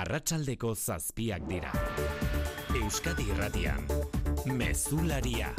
arratsaldeko zazpiak dira. Euskadi irratian, mezularia.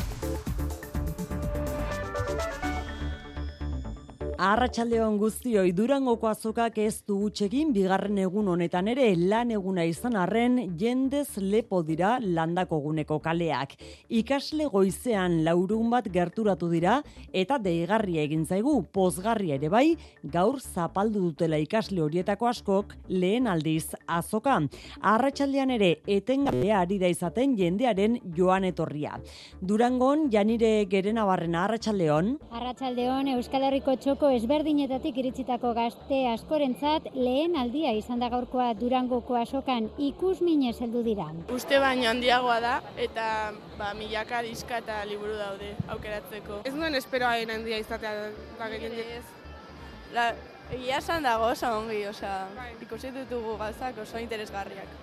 Arratxaldeon guztioi Durangoko azokak ez du utxekin bigarren egun honetan ere lan eguna izan arren jendez lepo dira landako guneko kaleak. Ikasle goizean laurun bat gerturatu dira eta deigarria egin zaigu pozgarria ere bai gaur zapaldu dutela ikasle horietako askok lehen aldiz azoka. Arratxaldean ere etengabea ari da izaten jendearen joan etorria. Durangon janire gerena barrena Arratxaldeon. Arratxaldeon Euskal Herriko txoko ezberdinetatik iritsitako gazte askorentzat lehen aldia izan da gaurkoa Durangoko asokan ikus minez heldu dira. Uste baino handiagoa da eta ba, milaka diska eta liburu daude aukeratzeko. Ez nuen esperoa hain handia izatea da gehien ez. La, egia esan dago oso ongi, osea, ikusi ditugu gauzak oso interesgarriak.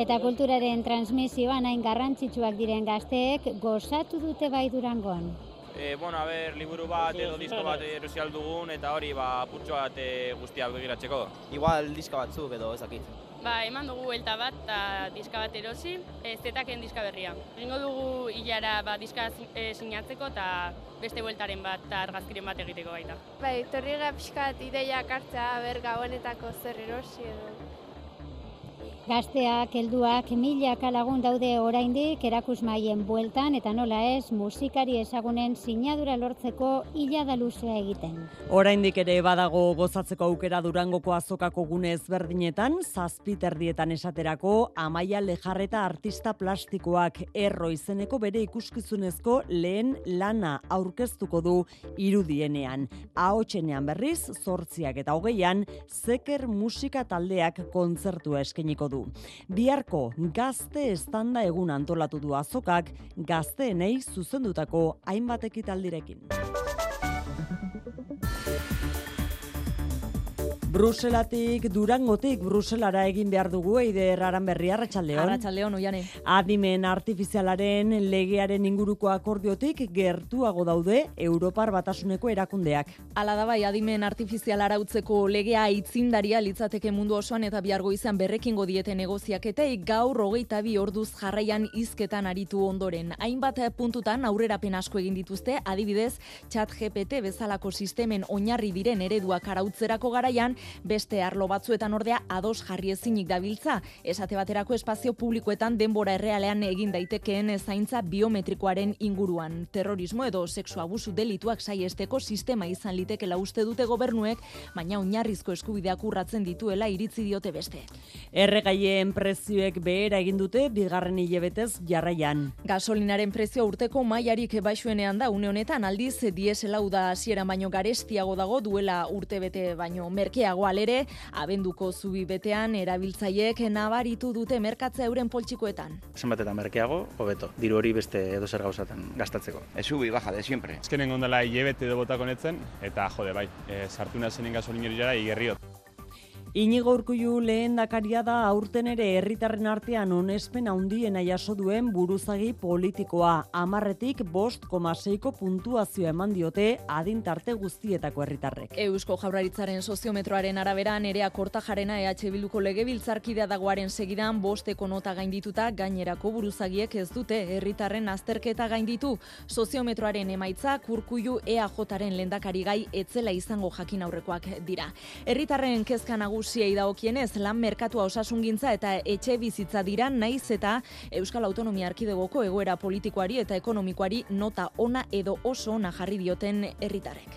Eta kulturaren transmisioan hain garrantzitsuak diren gazteek gozatu dute bai Durangon e, bueno, a ber, liburu bat edo disko bat erosi dugun eta hori ba, putxo bat e, guztia begiratzeko. Igual diska batzuk edo ezakit. Ba, eman dugu elta bat eta diska bat erosi, ez zetaken diska berria. Egingo dugu hilara ba, diska e, sinatzeko eta beste bueltaren bat eta argazkiren bat egiteko baita. Bai, torri pixkat ideia kartza, ber gauenetako zer erosi edo. Gazteak, helduak, milaka lagun daude oraindik erakusmaien bueltan eta nola ez musikari ezagunen sinadura lortzeko ila da luzea egiten. Oraindik ere badago gozatzeko aukera Durangoko azokako gune ezberdinetan, zazpiterdietan esaterako Amaia Lejarreta artista plastikoak erro izeneko bere ikuskizunezko lehen lana aurkeztuko du irudienean. Ahotsenean berriz, zortziak eta hogeian, zeker musika taldeak kontzertua eskeniko du. Biharko gazte estanda egun antolatu du azokak gazteenei zuzendutako hainbat ekitaldirekin. Bruselatik, Durangotik, Bruselara egin behar dugu, eide erraran berri, Arratxaldeon. Arratxaldeon, oiane. Adimen artifizialaren legearen inguruko akordiotik gertuago daude Europar batasuneko erakundeak. Ala da bai, adimen artifizialara utzeko legea itzindaria litzateke mundu osoan eta biargo izan berrekingo diete negoziaketei gaur hogeita bi orduz jarraian izketan aritu ondoren. Hainbat puntutan aurrerapen asko egin dituzte, adibidez, chat GPT bezalako sistemen oinarri diren ereduak arautzerako garaian, beste arlo batzuetan ordea ados jarri ezinik dabiltza, esate baterako espazio publikoetan denbora errealean egin daitekeen zaintza biometrikoaren inguruan. Terrorismo edo sexu abusu delituak saiesteko sistema izan litekela uste dute gobernuek, baina oinarrizko eskubideak urratzen dituela iritzi diote beste. Erregaien prezioek behera egin dute bigarren hilebetez jarraian. Gasolinaren prezio urteko mailarik baixuenean da une honetan aldiz dieselau da hasiera baino garestiago dago duela urtebete baino merkea gehiago alere, abenduko zubi betean erabiltzaiek nabaritu dute merkatzea euren poltsikoetan. Zenbat eta merkeago, hobeto, diru hori beste edo zer gauzatan gastatzeko. Ez zubi, baja de siempre. Ezkenen gondela hilebete edo botako netzen, eta jode bai, e, sartu nazenen gasolin hori jara, igerriot. Inigo urkullu lehen dakaria da aurten ere herritarren artean onespen handiena jaso duen buruzagi politikoa. Amarretik bost komaseiko puntuazioa eman diote adintarte guztietako herritarrek. Eusko jaurlaritzaren soziometroaren arabera nerea korta jarena EH Bilduko legebiltzarkidea dagoaren segidan bosteko nota gaindituta gainerako buruzagiek ez dute herritarren azterketa gainditu. Soziometroaren emaitza kurkullu EAJaren lendakari gai etzela izango jakin aurrekoak dira. Herritarren kezka nagusiei dagokienez lan merkatua osasungintza eta etxe bizitza dira naiz eta Euskal Autonomia Arkidegoko egoera politikoari eta ekonomikoari nota ona edo oso ona jarri dioten herritarrek.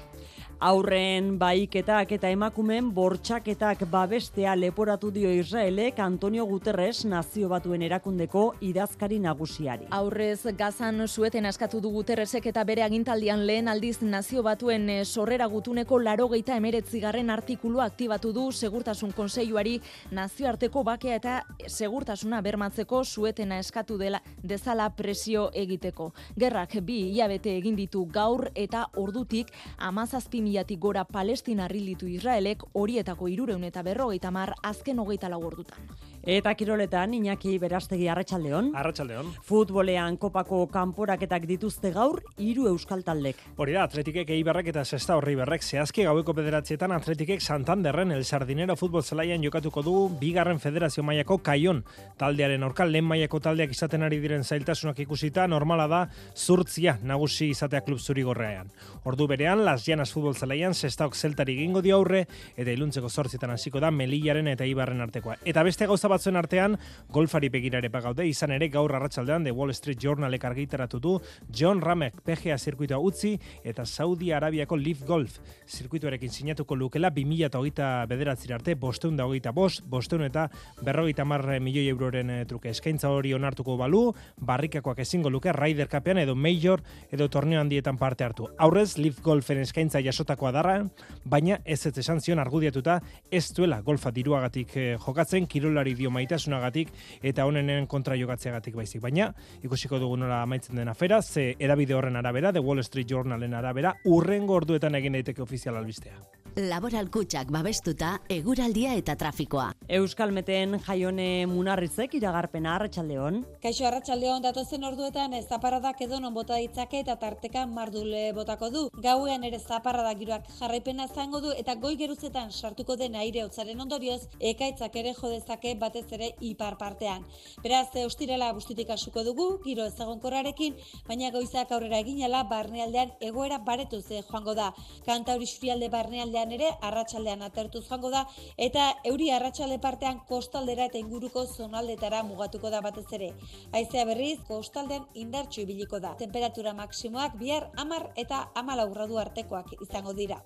Aurren baiketak eta emakumen bortxaketak babestea leporatu dio Israelek Antonio Guterres nazio batuen erakundeko idazkari nagusiari. Aurrez gazan zueten askatu du Guterresek eta bere agintaldian lehen aldiz nazio batuen eh, sorrera gutuneko laro geita emeretzigarren artikulu aktibatu du segurtasun konseiluari nazioarteko bakea eta segurtasuna bermatzeko zuetena eskatu dela dezala presio egiteko. Gerrak bi hilabete egin ditu gaur eta ordutik amazazpi milatik gora Palestina rilditu Israelek horietako irureun eta berrogeita mar azken hogeita lau ordutan. Eta kiroletan, Iñaki Berastegi Arratsaldeon. Arratsaldeon. Futbolean kopako kanporaketak dituzte gaur hiru euskal taldek. Hori da, Atletikek Eibarrek eta Sesta Horri Berrek zehazki gaueko bederatzietan Atletikek Santanderren El Sardinero futbol zelaian jokatuko du bigarren federazio mailako kaion taldearen orkal lehen mailako taldeak izaten ari diren zailtasunak ikusita normala da zurtzia nagusi izatea klub zuri gorrean. Ordu berean, Las Llanas futbol zelaian Sestaok zeltari gingo di aurre eta iluntzeko zortzietan hasiko da Melillaren eta Ibarren artekoa. Eta beste gauza batzuen artean golfari begirare pagaude izan ere gaur arratsaldean The Wall Street Journalek argitaratu du John Ramek PGA zirkuitoa utzi eta Saudi Arabiako Leaf Golf zirkuitoarekin sinatuko lukela 2008 bederatzir arte bosteun da hogeita bost, bosteun eta berrogeita marre milioi euroren eh, truke eskaintza hori onartuko balu, barrikakoak ezingo luke Ryder Cupean edo Major edo torneo handietan parte hartu. Aurrez, Leaf Golfen eskaintza jasotakoa darra, baina ez ez esan zion argudiatuta ez duela golfa diruagatik eh, jokatzen, kirolari dio maitasunagatik eta honenen kontra jokatzeagatik baizik. Baina, ikusiko dugu nola amaitzen den afera, ze edabide horren arabera, The Wall Street Journalen arabera, urrengo orduetan egin daiteke ofizial albistea. Laboral kutsak babestuta, eguraldia eta trafikoa. Euskal Meten jaione munarrizek iragarpena arratsaldeon. Kaixo arratsaldeon datozen orduetan ez zaparadak edo non bota ditzake eta tarteka mardule botako du. Gauean ere zaparrada giroak jarraipena zango du eta goi geruzetan sartuko den aire hotzaren ondorioz ekaitzak ere jo dezake batez ere ipar partean. Beraz, ostirela bustitik asuko dugu, giro ezagonkorrarekin, baina goizak aurrera eginela barnealdean egoera baretuz joango da. Kanta hori xurialde barnealdean ere arratsaldean atertu joango da eta euri arratsalde partean kostaldera eta inguruko zonaldetara mugatuko da batez ere. Haizea berriz kostaldean indartsu ibiliko da. Temperatura maksimoak bihar 10 eta 14 gradu artekoak izango dira.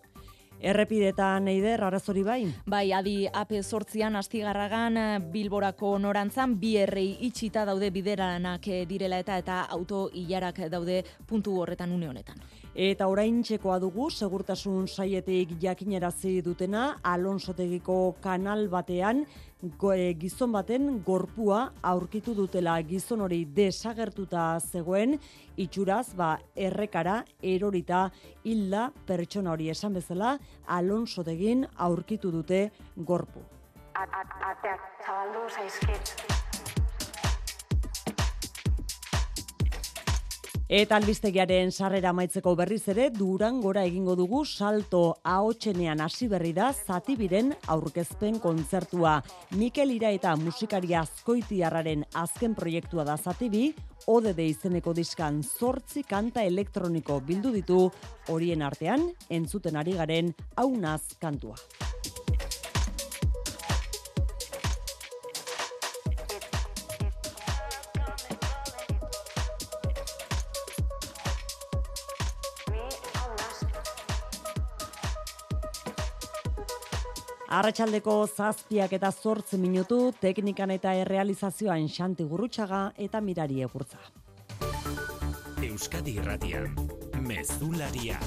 Errepidetan eider arazori bai? Bai, adi AP sortzian astigarragan Bilborako norantzan bi errei itxita daude bideranak direla eta eta auto hilarak daude puntu horretan une honetan. Eta orain txekoa dugu, segurtasun saietik jakinerazi dutena, Alonsotegiko kanal batean, go, e, gizon baten gorpua aurkitu dutela gizon hori desagertuta zegoen, itxuraz, ba, errekara, erorita, hilda pertsona hori esan bezala, Alonsotegin aurkitu dute gorpu. Ateak zabaldu zaizkit. Eta albistegiaren sarrera maitzeko berriz ere, duran gora egingo dugu salto ahotsenean hasi berri da zatibiren aurkezpen kontzertua. Mikel Ira eta musikari azkoitiarraren azken proiektua da zatibi, ODD izeneko diskan zortzi kanta elektroniko bildu ditu, horien artean, entzuten ari garen haunaz kantua. Arratxaldeko zazpiak eta zortz minutu, teknikan eta errealizazioan xanti gurrutxaga eta mirari egurtza. Euskadi Irratian, Mezularia,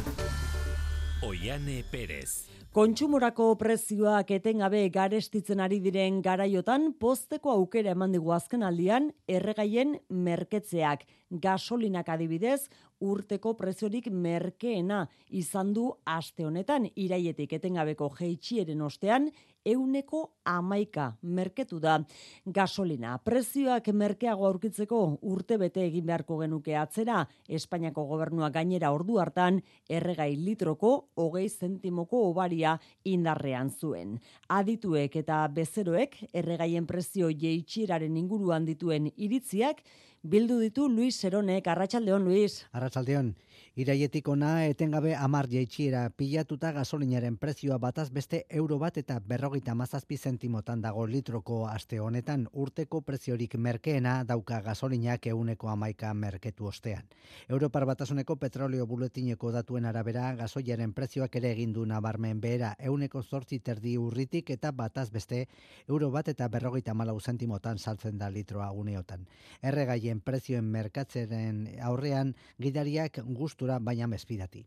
Oiane Perez. Kontsumorako prezioak etengabe garestitzen ari diren garaiotan posteko aukera eman digu azken aldian erregaien merketzeak. Gasolinak adibidez urteko preziorik merkeena izan du aste honetan. Iraietik etengabeko jeitxieren ostean euneko amaika merketu da. Gasolina. Prezioak merkeago aurkitzeko urte bete egin beharko genuke atzera, Espainiako gobernua gainera ordu hartan erregai litroko hogei zentimoko obaria indarrean zuen. Adituek eta bezeroek erregaien prezio jeitxieraren inguruan dituen iritziak bildu ditu Luis Seronek, Arratsaldeon Luis. Arratsaldeon. Iraietik ona etengabe amar jaitxiera pilatuta gasolinaren prezioa bataz beste euro bat eta berrogeita mazazpi zentimotan dago litroko aste honetan urteko preziorik merkeena dauka gasolinak euneko amaika merketu ostean. Europar batasuneko petrolio buletineko datuen arabera gasoiaren prezioak ere egindu nabarmen behera euneko zortzi terdi urritik eta bataz beste euro bat eta berrogeita malau zentimotan saltzen da litroa uneotan. Erregaien prezioen merkatzeren aurrean gidariak gustura baina mespidati.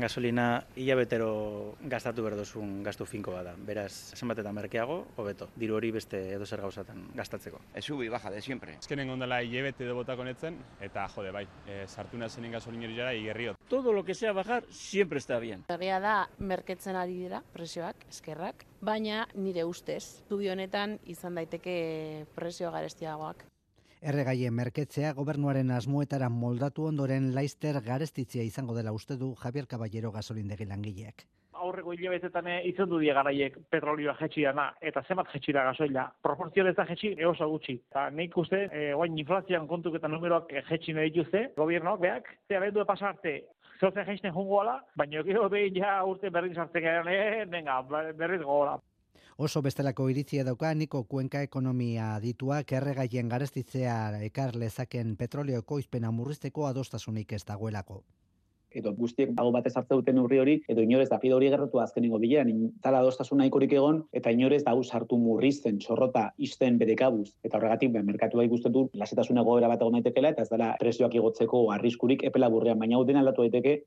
Gasolina hilabetero gastatu berdozun gastu finko bada. Beraz, zenbat eta merkeago, hobeto. Diru hori beste edo zer gauzatan gastatzeko. Ez ubi baja de siempre. Azkenen gondela hilabete edo botako netzen, eta jode bai, e, sartu nazenen gasolin hori jara igerriot. Todo lo que sea bajar siempre está bien. Egia da, merketzen ari dira presioak, eskerrak, baina nire ustez, estudio honetan izan daiteke presio garestiagoak. Erregaien merketzea gobernuaren asmoetara moldatu ondoren laister garestitzia izango dela uste du Javier Caballero gasolindegi langileak. aurreko hilabetetan izan du die garaiek petrolioa jetxi dana, eta zenbat jetxi da gasoila. Proportzionez da jetxi, eosa gutxi. Eta nik uste, e, oain inflazioan kontuk eta numeroak jetxi nahi dituzte, gobiernoak beak, ze abendu pasarte, zozen jaisten jungo ala, baina gero behin ja urte berdin sartzen garen, e, berriz gogola. Oso bestelako iritzia dauka Niko Kuenka ekonomia dituak erregaien garestitzea ekar lezaken petroleo koizpena murrizteko adostasunik ez dagoelako edo guztiek dago batez hartze duten urri hori, edo inorez da pide hori gerratu azkenengo bilean, tala adostasun nahikorik egon, eta inorez dago sartu murrizten, txorrota, izten bedekabuz. Eta horregatik, ben, merkatu bai guztetu, du, lasetasuna goera bat egon daitekela, eta ez dela presioak igotzeko arriskurik epela burrean, baina hau dena aldatu daiteke,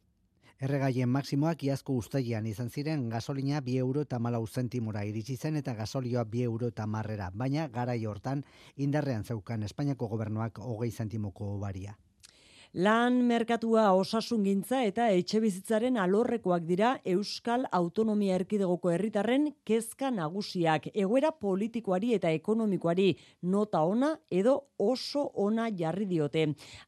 Erregaien maksimoak iazko ustaian izan ziren gasolina bi euro eta malau zentimora iritsi zen eta gasolioa bi euro eta marrera, baina garai hortan indarrean zeukan Espainiako gobernuak hogei zentimoko baria. Lan merkatua osasungintza eta etxe bizitzaren alorrekoak dira Euskal Autonomia Erkidegoko herritarren kezka nagusiak. Egoera politikoari eta ekonomikoari nota ona edo oso ona jarri diote.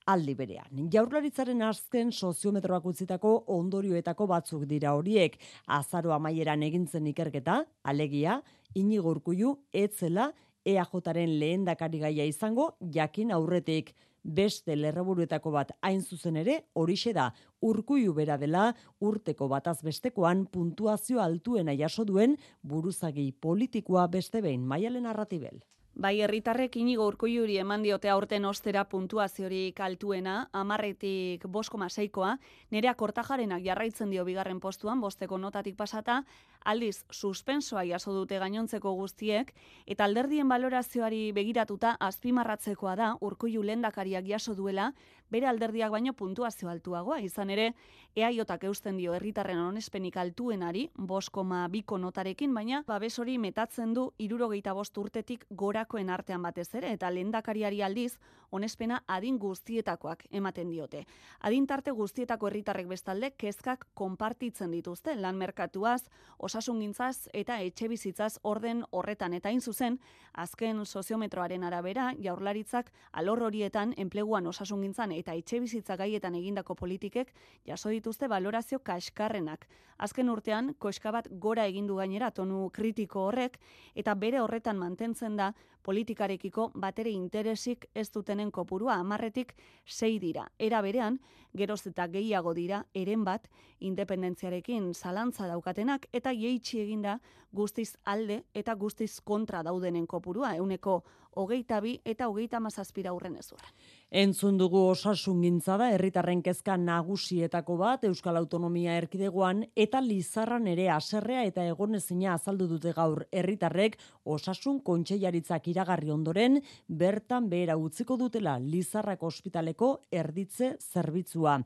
Aldi berean, jaurlaritzaren azken soziometroak utzitako ondorioetako batzuk dira horiek. Azaro amaieran egintzen ikerketa, alegia, inigo urkuiu, etzela, EAJaren lehendakari gaia izango, jakin aurretik beste lerroburuetako bat hain zuzen ere horixe da urkuiu bera dela urteko bataz bestekoan puntuazio altuena jaso duen buruzagi politikoa beste behin maialen arratibel. Bai, herritarrek inigo urkuiuri eman diote aurten ostera puntuaziorik altuena, amarretik boskoma seikoa, nerea kortajarenak jarraitzen dio bigarren postuan, bosteko notatik pasata, aldiz suspensoa jaso dute gainontzeko guztiek, eta alderdien balorazioari begiratuta azpimarratzekoa da urkuiu lendakariak jaso duela, bere alderdiak baino puntuazio altuagoa, izan ere, eaiotak eusten dio herritarren onespenik altuenari, boskoma biko notarekin, baina babes hori metatzen du irurogeita bost urtetik gorakoen artean batez ere, eta lendakariari aldiz, onespena adin guztietakoak ematen diote. Adin tarte guztietako herritarrek bestalde, kezkak konpartitzen dituzte, lan merkatuaz, osasungintzaz eta etxe bizitzaz orden horretan eta hain zuzen, azken soziometroaren arabera, jaurlaritzak alor horietan enpleguan osasungintzan eta etxe bizitza gaietan egindako politikek jaso dituzte valorazio kaskarrenak. Azken urtean, koska bat gora egindu gainera tonu kritiko horrek eta bere horretan mantentzen da politikarekiko batere interesik ez dutenen kopurua amarretik sei dira. Era berean, geroz eta gehiago dira, eren bat, independentziarekin zalantza daukatenak eta jeitsi eginda guztiz alde eta guztiz kontra daudenen kopurua, euneko hogeita bi eta hogeita mazazpira urren ezuaren. Entzun dugu osasun gintza da, herritarren kezka nagusietako bat, Euskal Autonomia erkidegoan, eta Lizarran ere aserrea eta egonezina azaldu dute gaur herritarrek osasun kontseilaritzak iragarri ondoren, bertan behera utziko dutela Lizarrak ospitaleko erditze zerbitzua.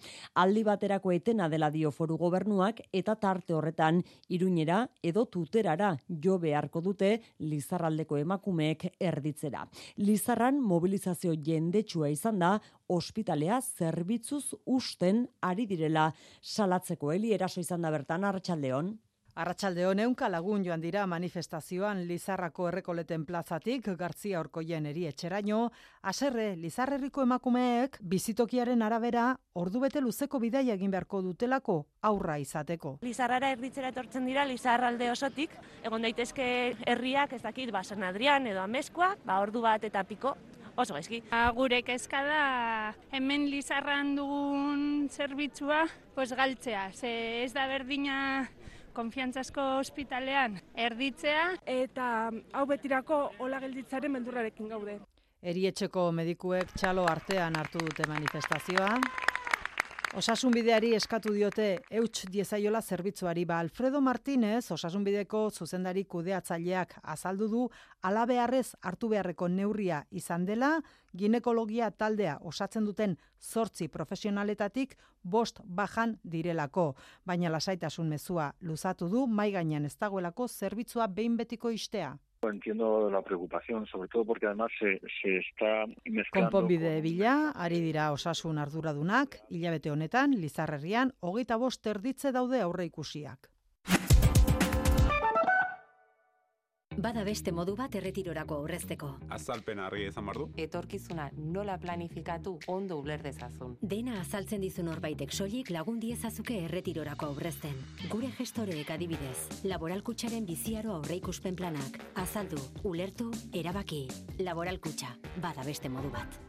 Aldi baterako etena dela dio foru gobernuak, eta tarte horretan, iruñera edo tuterara jo beharko dute Lizarraldeko emakumeek erditzera. Lizarran mobilizazio jendetsua izan da ospitalea zerbitzuz usten ari direla salatzeko heli eraso izan da bertan Arratsaldeon. Arratsaldeon eunka lagun joan dira manifestazioan Lizarrako errekoleten plazatik Garzia Orkoien eri etxeraino, aserre Lizarrerriko emakumeek bizitokiaren arabera ordu bete luzeko bidaia egin beharko dutelako aurra izateko. Lizarrara erditzera etortzen dira Lizarralde osotik, egon daitezke herriak ez dakit ba San Adrian edo Ameskoak, ba ordu bat eta piko oso gaizki. Gure kezka da hemen Lizarran dugun zerbitzua pues galtzea. Ze ez da berdina konfiantzazko ospitalean erditzea eta hau betirako hola gelditzaren beldurrarekin gaude. Erietxeko medikuek txalo artean hartu dute manifestazioa. Osasunbideari eskatu diote euts diezaiola zerbitzuari. Ba Alfredo Martínez Osasunbideko zuzendari kudeatzaileak azaldu du alabearrez hartu beharreko neurria izan dela. Ginekologia taldea osatzen duten zortzi profesionaletatik bost bajan direlako, baina lasaitasun mezua luzatu du mai gainean ez dagoelako zerbitzua behin betiko istea. Entiendo la preocupación, sobre todo porque además se, se está mezclando... Konponbide bila, ari dira osasun arduradunak, hilabete honetan, Lizarrerrian, hogeita bost erditze daude aurre ikusiak. Bada beste modu bat erretirorako aurrezteko. Azalpen harri izan bardu. Etorkizuna nola planifikatu ondo uler dezazun. Dena azaltzen dizun horbaitek soilik lagun diezazuke erretirorako aurrezten. Gure gestoreek adibidez, laboralkutsaren biziaro aurreikuspen planak. Azaldu, ulertu, erabaki. Laboralkutxa, bada beste modu bat.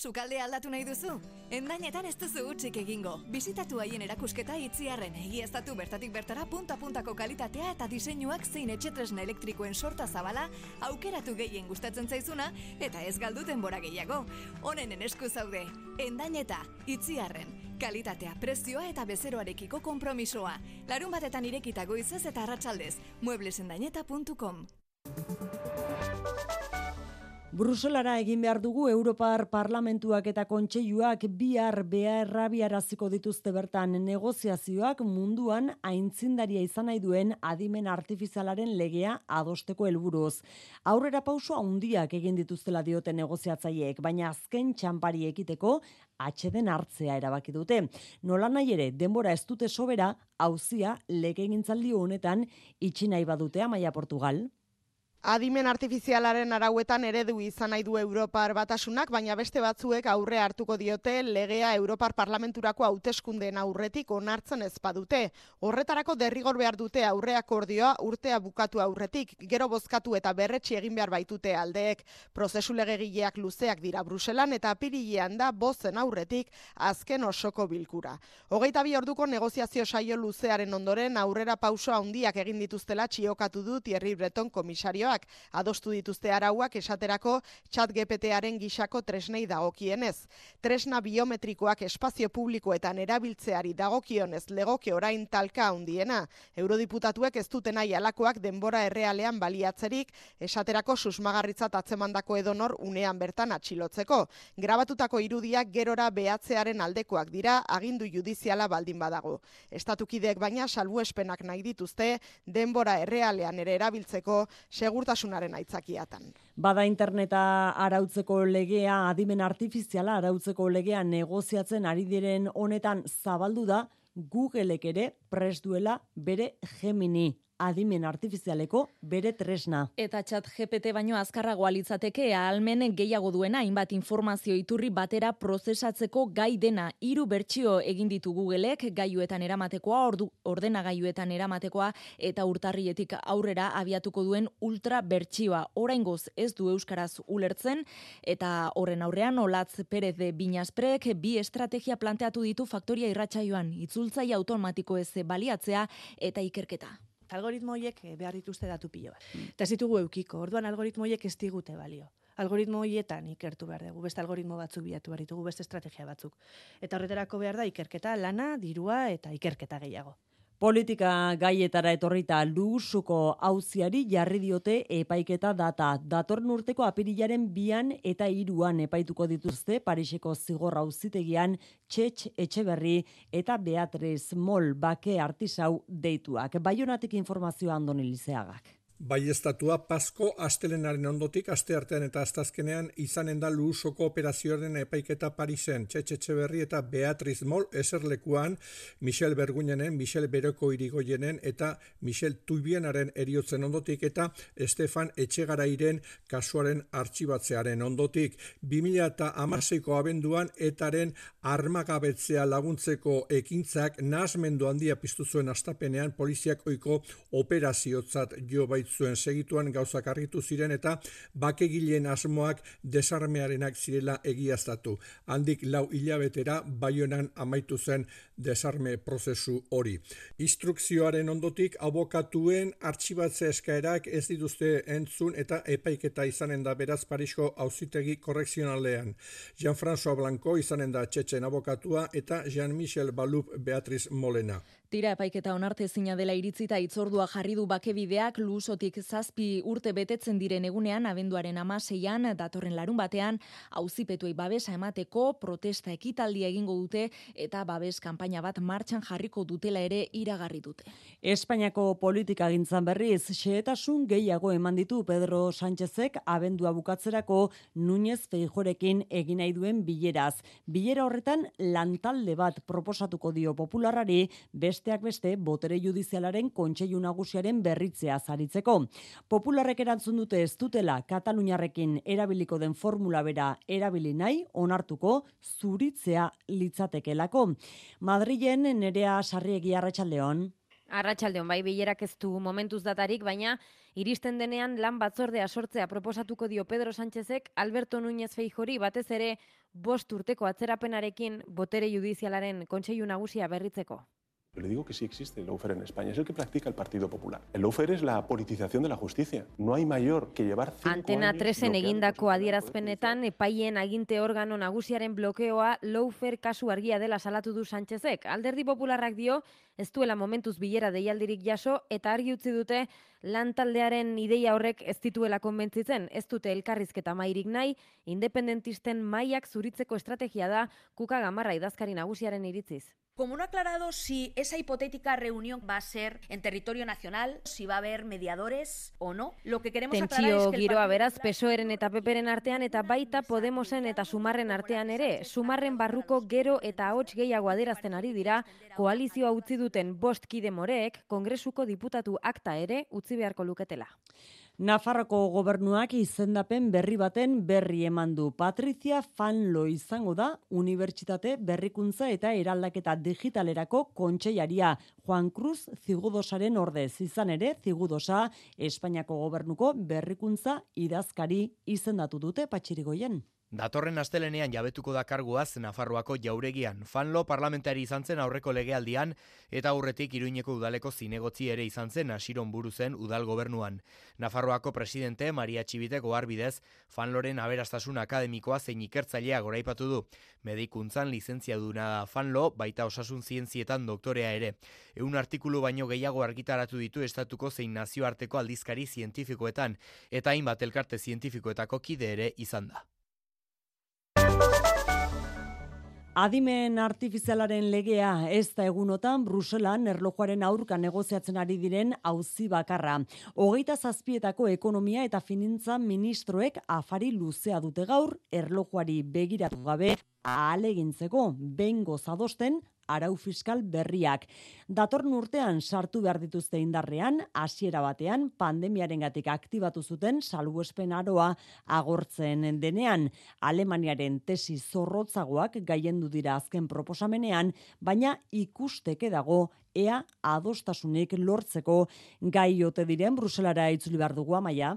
Sukalde aldatu nahi duzu? Endainetan ez duzu utzik egingo. Bizitatu haien erakusketa itziarren egiaztatu bertatik bertara punta-puntako kalitatea eta diseinuak zein etxetresna elektrikoen sorta zabala aukeratu gehien gustatzen zaizuna eta ez galdu denbora gehiago. Honen esku zaude. Endaineta, itziarren. Kalitatea, prezioa eta bezeroarekiko konpromisoa. Larun batetan irekita goizez eta arratsaldez. mueblesendaineta.com Bruselara egin behar dugu Europar Parlamentuak eta Kontseiluak bihar beharrabiaraziko dituzte bertan negoziazioak munduan aintzindaria izan nahi duen adimen artifizialaren legea adosteko helburuz. Aurrera pauso handiak egin dituztela diote negoziatzaileek, baina azken txanpari ekiteko atxeden hartzea erabaki dute. Nola nahi ere, denbora ez dute sobera, hauzia legegintzaldi honetan itxi nahi badute amaia Portugal. Adimen artifizialaren arauetan eredu izan nahi du Europar batasunak, baina beste batzuek aurre hartuko diote legea Europar parlamenturako hauteskundeen aurretik onartzen ez badute. Horretarako derrigor behar dute aurre akordioa urtea bukatu aurretik, gero bozkatu eta berretsi egin behar baitute aldeek. Prozesu legegileak luzeak dira Bruselan eta apirilean da bozen aurretik azken osoko bilkura. Hogeita bi orduko negoziazio saio luzearen ondoren aurrera pausoa handiak egin dituztela txiokatu du Thierry Breton komisario adostu dituzte arauak esaterako chat GPTaren gixako tresnei dagokienez. Tresna biometrikoak espazio publikoetan erabiltzeari dagokionez legoke orain talka handiena. Eurodiputatuek ez duten nahi alakoak denbora errealean baliatzerik esaterako susmagarritzat atzemandako edonor unean bertan atxilotzeko. Grabatutako irudiak gerora behatzearen aldekoak dira agindu judiziala baldin badago. Estatukideek baina salbuespenak nahi dituzte denbora errealean ere erabiltzeko segur segurtasunaren aitzakiatan. Bada interneta arautzeko legea, adimen artifiziala arautzeko legea negoziatzen ari diren honetan zabaldu da, Googleek ere pres duela bere Gemini adimen artifizialeko bere tresna. Eta txat GPT baino azkarragoa litzateke ahalmen gehiago duena hainbat informazio iturri batera prozesatzeko gai dena hiru bertsio egin ditu Googleek gaiuetan eramatekoa, ordu, ordenagailuetan eramatekoa eta urtarrietik aurrera abiatuko duen ultra bertsioa. Oraingoz ez du euskaraz ulertzen eta horren aurrean Olatz Perez de Binasprek bi estrategia planteatu ditu faktoria irratsaioan itzultzaile automatiko ez baliatzea eta ikerketa algoritmo horiek eh, behar dituzte datu pilo bat. Eta ez ditugu eukiko, orduan algoritmo horiek ez digute balio. Algoritmo horietan ikertu behar dugu, beste algoritmo batzuk bilatu behar ditugu, beste estrategia batzuk. Eta horretarako behar da ikerketa, lana, dirua eta ikerketa gehiago. Politika gaietara etorrita lusuko auziari jarri diote epaiketa data. Datorren urteko apirilaren bian eta iruan epaituko dituzte Pariseko zigor auzitegian Txetx Etxeberri eta Beatriz Mol bake artisau deituak. Baionatik informazioa andoni lizeagak. Bai estatua Pasko astelenaren ondotik aste artean eta astazkenean izanen da luusoko operazioaren epaiketa Parisen, Txetxetxe berri eta Beatriz Mol eserlekuan, Michel Berguñenen, Michel Beroko irigoienen eta Michel Tubienaren eriotzen ondotik eta Estefan Etxegarairen kasuaren artxibatzearen ondotik. 2000 eta amaseiko abenduan etaren armagabetzea laguntzeko ekintzak nasmendu handia piztu zuen astapenean poliziak oiko operaziotzat jo amaitu zuen segituan gauzak arritu ziren eta bakegileen asmoak desarmearenak zirela egiaztatu. Handik lau hilabetera baionan amaitu zen desarme prozesu hori. Instrukzioaren ondotik abokatuen artxibatze eskaerak ez dituzte entzun eta epaiketa izanen da beraz Parisko auzitegi korrekzionalean. Jean-François Blanco izanen da txetxen abokatua eta Jean-Michel Balup Beatriz Molena. Tira epaiketa onarte zina dela iritzita itzordua jarri du bakebideak lusotik zazpi urte betetzen diren egunean abenduaren amaseian datorren larun batean auzipetuei babesa emateko protesta ekitaldia egingo dute eta babes kanpaina bat martxan jarriko dutela ere iragarri dute. Espainiako politika gintzan berriz, xeetasun gehiago eman ditu Pedro Sánchezek abendua bukatzerako Núñez Feijorekin egin nahi duen bileraz. Bilera horretan lantalde bat proposatuko dio popularari beste besteak beste botere judizialaren kontseilu nagusiaren berritzea zaritzeko. Popularrek erantzun dute ez dutela Kataluniarrekin erabiliko den formula bera erabili nahi onartuko zuritzea litzatekelako. Madrilen nerea sarriegi arratsaldeon. Arratsaldeon bai bilerak ez du momentuz datarik, baina iristen denean lan batzordea sortzea proposatuko dio Pedro Sánchezek Alberto Núñez Feijori batez ere bost urteko atzerapenarekin botere judizialaren kontseilu nagusia berritzeko. Yo le digo que sí existe el lawfare en España, es el que practica el Partido Popular. El lawfare es la politización de la justicia. No hay mayor que llevar cinco Antena años 3en egindako adierazpenetan epaien aginte organo nagusiaren blokeoa lawfare kasu argia dela salatu du Sánchezek. Alderdi Popularrak dio ez duela momentuz bilera deialdirik jaso eta argi utzi dute lan taldearen ideia horrek ez dituela konbentzitzen, ez dute elkarrizketa mairik nahi, independentisten maiak zuritzeko estrategia da kuka gamarra idazkari nagusiaren iritziz. Como no ha aclarado si esa hipotética reunión va a ser en territorio nacional, si va a haber mediadores o no, lo que queremos aclarar es que giroa beraz pesoeren eta peperen artean eta baita Podemosen eta Sumarren artean ere. Sumarren barruko gero eta ahots gehiago adierazten ari dira, koalizioa utzi duten bost kide moreek, kongresuko diputatu akta ere utzi beharko luketela. Nafarroko gobernuak izendapen berri baten berri eman du. Patricia Fanlo izango da Unibertsitate Berrikuntza eta Eraldaketa Digitalerako kontseilaria. Juan Cruz Zigudosaren ordez izan ere Zigudosa Espainiako gobernuko berrikuntza idazkari izendatu dute patxirigoien. Datorren astelenean jabetuko da karguaz Nafarroako jauregian. Fanlo parlamentari izan zen aurreko legealdian eta aurretik Iruñeko udaleko zinegotzi ere izan zen asiron buru zen udal gobernuan. Nafarroako presidente Maria Txibiteko arbidez, Fanloren aberastasun akademikoa zein ikertzailea goraipatu du. Medikuntzan lizentzia duna da Fanlo, baita osasun zientzietan doktorea ere. Eun artikulu baino gehiago argitaratu ditu estatuko zein nazioarteko aldizkari zientifikoetan, eta hainbat elkarte zientifikoetako kide ere izan da. Adimen artifizialaren legea ez da egunotan Bruselan erlojuaren aurka negoziatzen ari diren auzi bakarra. Hogeita zazpietako ekonomia eta finintza ministroek afari luzea dute gaur erlojuari begiratu gabe ahalegintzeko bengo zadosten arau fiskal berriak. Datorn urtean sartu behar dituzte indarrean, hasiera batean pandemiarengatik aktibatu zuten salbuespen aroa agortzen denean. Alemaniaren tesi zorrotzagoak gaiendu dira azken proposamenean, baina ikusteke dago ea adostasunik lortzeko gai ote diren Bruselara itzuli behar dugu amaia.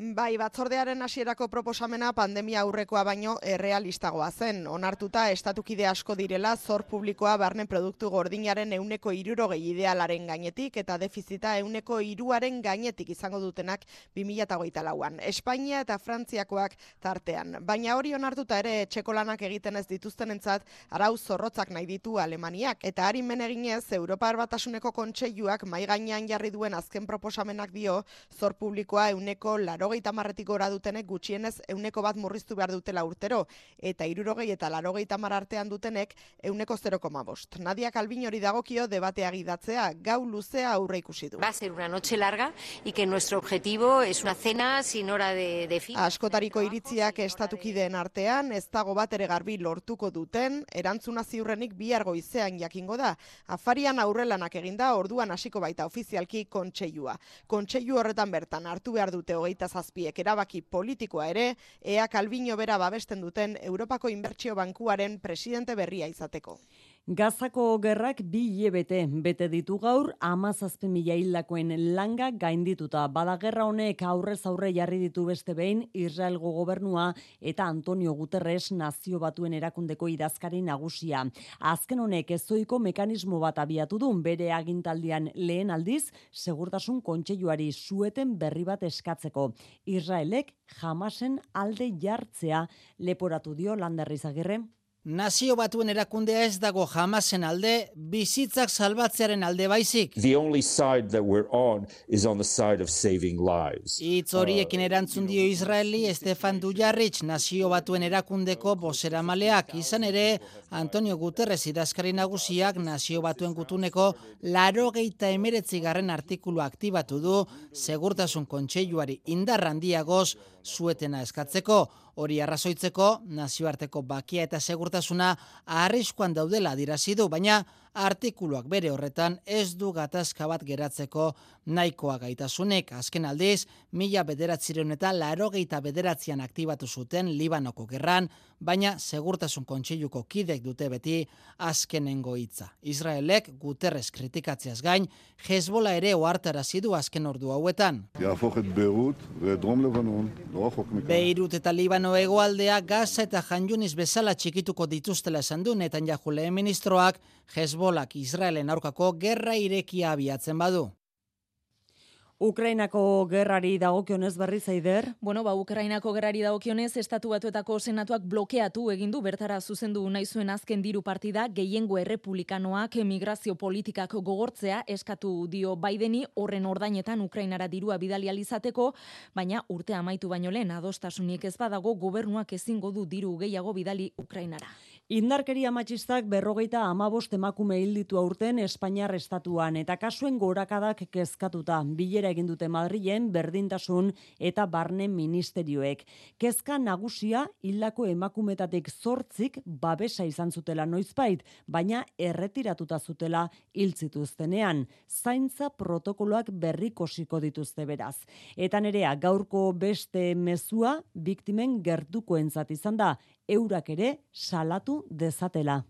Bai, batzordearen hasierako proposamena pandemia aurrekoa baino errealistagoa zen. Onartuta estatukide asko direla zor publikoa barne produktu gordinaren euneko irurogei idealaren gainetik eta defizita euneko iruaren gainetik izango dutenak 2008 lauan. Espainia eta Frantziakoak tartean. Baina hori onartuta ere txekolanak egiten ez dituzten entzat, arau zorrotzak nahi ditu Alemaniak. Eta harin meneginez, Europar Batasuneko kontseiluak mai gainean jarri duen azken proposamenak dio zor publikoa euneko larogeita marretik gora dutenek gutxienez euneko bat murriztu behar dutela urtero, eta irurogei eta larogeita mar artean dutenek euneko 0,5. Nadia Calvin hori dagokio debatea gidatzea, gau luzea aurre ikusi du. Va a ser una noche larga y que nuestro objetivo es una cena sin hora de, de fin. Askotariko iritziak estatukideen artean, ez dago bat ere garbi lortuko duten, erantzuna ziurrenik bihar goizean jakingo da. Afarian aurrelanak eginda, orduan hasiko baita ofizialki kontseilua. Kontseilu horretan bertan hartu behar dute hogeita zazpiek erabaki politikoa ere, ea Calvino bera babesten duten Europako Inbertsio Bankuaren presidente berria izateko. Gazako gerrak bi hilebete bete ditu gaur amazazpe mila hildakoen langa gaindituta. Bada gerra honek aurrez aurre jarri ditu beste behin Israelgo gobernua eta Antonio Guterres nazio batuen erakundeko idazkari nagusia. Azken honek ezoiko mekanismo bat abiatu du bere agintaldian lehen aldiz segurtasun kontseiluari sueten berri bat eskatzeko. Israelek jamasen alde jartzea leporatu dio landerriz agirre. Nazio batuen erakundea ez dago jamasen alde, bizitzak salbatzearen alde baizik. The only side that we're on is on the side of saving lives. Itz horiekin erantzun dio Israeli Estefan Dujarrich nazio batuen erakundeko bosera maleak. Izan ere, Antonio Guterres idazkari nagusiak nazio batuen gutuneko laro geita emeretzi garren artikulu aktibatu du segurtasun kontseiluari indarrandiagoz zuetena eskatzeko. Hori arrazoitzeko, nazioarteko bakia eta segurtasuna arriskoan daudela dirazi du, baina artikuluak bere horretan ez du gatazka bat geratzeko nahikoa gaitasunek. Azken aldiz, mila bederatzireun eta larogeita bederatzean aktibatu zuten Libanoko gerran, baina segurtasun kontseiluko kidek dute beti azkenengo hitza. Israelek Guterres kritikatzeaz gain, Hezbola ere ohartarazi du azken ordu hauetan. Beirut eta Libano hegoaldea Gaza eta Janjunis bezala txikituko dituztela esan du Netanyahu lehen ministroak Hezbolak Israelen aurkako gerra irekia abiatzen badu. Ukrainako gerrari dagokionez berri zaider? Bueno, ba, Ukrainako gerrari dagokionez, estatu batuetako senatuak blokeatu egindu bertara zuzendu nahi zuen azken diru partida, gehiengo errepublikanoak migrazio politikak gogortzea eskatu dio Bideni horren ordainetan Ukrainara dirua bidali alizateko, baina urte amaitu baino lehen adostasunik ez badago gobernuak ezingo du diru gehiago bidali Ukrainara. Indarkeria matxistak berrogeita amabost emakume hilditu aurten Espainiar estatuan eta kasuen gorakadak kezkatuta bilera egin dute Madrilen berdintasun eta barne ministerioek. Kezka nagusia hildako emakumetatik zortzik babesa izan zutela noizbait, baina erretiratuta zutela hiltzituztenean. Zaintza protokoloak berrikosiko dituzte beraz. Eta nerea gaurko beste mezua biktimen gertukoentzat izan da, eurak ere salatu dezatela.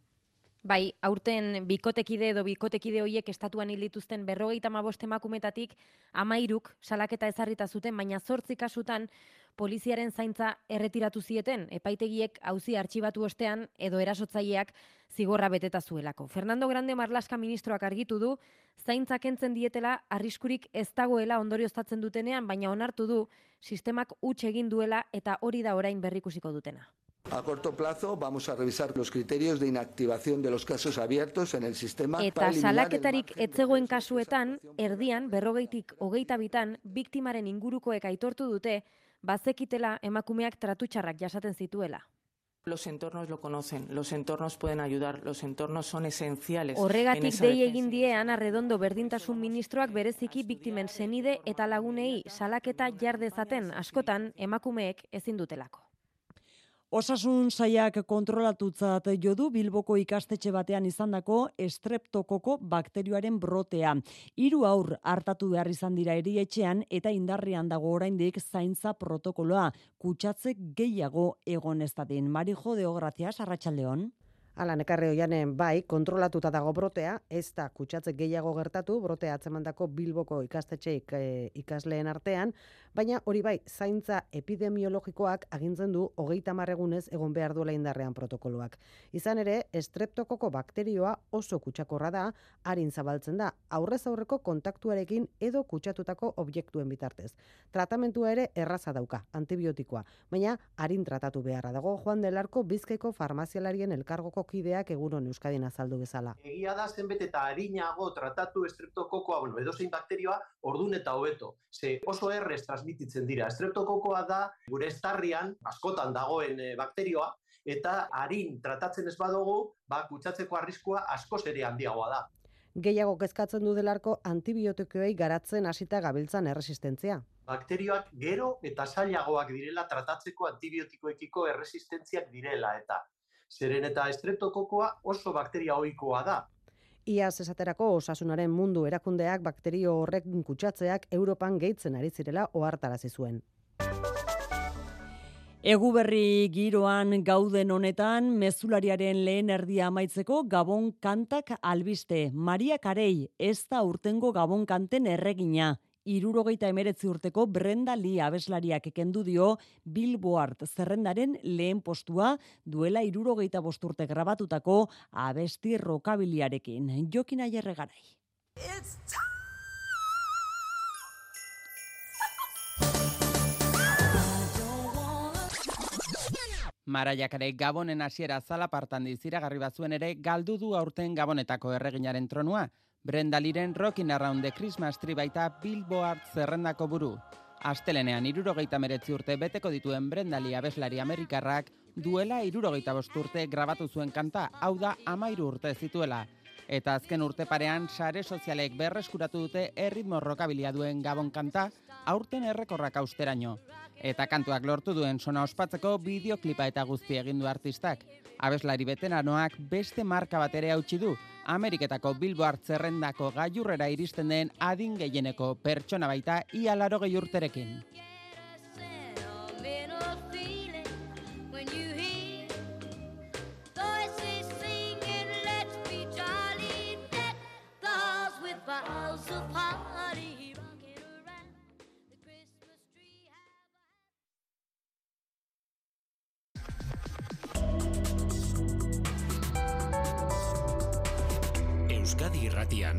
Bai, aurten bikotekide edo bikotekide hoiek estatuan hil dituzten berrogeita mabost emakumetatik amairuk salaketa ezarrita zuten, baina zortzi kasutan poliziaren zaintza erretiratu zieten, epaitegiek hauzi artxibatu ostean edo erasotzaileak zigorra beteta zuelako. Fernando Grande Marlaska ministroak argitu du, zaintza kentzen dietela arriskurik ez dagoela ondorioztatzen dutenean, baina onartu du sistemak huts egin duela eta hori da orain berrikusiko dutena. A corto plazo vamos a revisar los criterios de inactivación de los casos abiertos en el sistema. Eta salaketarik etzegoen kasuetan, erdian, berrogeitik hogeita bitan, biktimaren ingurukoek aitortu dute, bazekitela emakumeak tratutxarrak jasaten zituela. Los entornos lo conocen, los entornos pueden ayudar, los entornos son esenciales. Horregatik dei egin die Ana Redondo berdintasun ministroak bereziki biktimen senide eta lagunei salaketa jar dezaten askotan emakumeek ezin dutelako. Osasun saiak kontrolatutzat jo du Bilboko ikastetxe batean izandako estreptokoko bakterioaren brotea. Hiru aur hartatu behar izan dira erietxean eta indarrian dago oraindik zaintza protokoloa kutsatze gehiago egon ez dadin. Marijo Deogracia Arratsaldeon. Ala, nekarre oianen bai, kontrolatuta dago brotea, ez da kutsatze gehiago gertatu, brotea atzemandako Bilboko ikastetxeik e, ikasleen artean, baina hori bai, zaintza epidemiologikoak agintzen du hogeita marregunez egon behar duela indarrean protokoloak. Izan ere, estreptokoko bakterioa oso kutsakorra da, harin zabaltzen da, aurrez aurreko kontaktuarekin edo kutsatutako objektuen bitartez. Tratamentua ere erraza dauka, antibiotikoa, baina harin tratatu beharra dago Juan Delarko Bizkaiko farmazialarien elkargoko kideak egunon Euskadin azaldu bezala. Egia da zenbet eta harinago tratatu estreptokokoa, bueno, edozein bakterioa, ordun eta hobeto. Ze oso errez transmititzen dira. Estreptokokoa da, gure estarrian, askotan dagoen e, bakterioa, eta harin tratatzen ez badugu, ba, kutsatzeko arriskua asko ere handiagoa da. Gehiago kezkatzen du delarko antibiotikoei garatzen hasita gabiltzan erresistentzia. Bakterioak gero eta zailagoak direla tratatzeko antibiotikoekiko erresistentziak direla eta zeren eta estreptokokoa oso bakteria ohikoa da. Iaz esaterako osasunaren mundu erakundeak bakterio horrek kutsatzeak Europan gehitzen ari zirela ohartarazi zuen. Eguberri giroan gauden honetan, mezulariaren lehen erdia amaitzeko Gabon kantak albiste. Maria Karei, ez da urtengo Gabon kanten erregina. Irurogeita emeretzi urteko Brenda Lee abeslariak ekendu dio Billboard zerrendaren lehen postua duela irurogeita bosturte grabatutako abesti rokabiliarekin. Jokin aierregarai. It's Maraiak ere Gabonen hasiera zala partan diziragarri bazuen ere galdu du aurten Gabonetako erreginaren tronua. Brenda Liren Rockin Around the Christmas Tree baita Billboard zerrendako buru. Astelenean irurogeita meretzi urte beteko dituen Brendali abeslari Amerikarrak duela irurogeita urte grabatu zuen kanta, hau da amairu urte zituela. Eta azken urte parean, sare sozialek berreskuratu dute erritmo rokabilia duen gabon kanta, aurten errekorrak austeraino. Eta kantuak lortu duen sona ospatzeko bideoklipa eta guzti egin du artistak. Abeslari betenanoak beste marka bat ere hautsi du, Ameriketako Billboard zerrendako gailurrera iristen den adin gehieneko pertsona baita ia laro urterekin. Irratian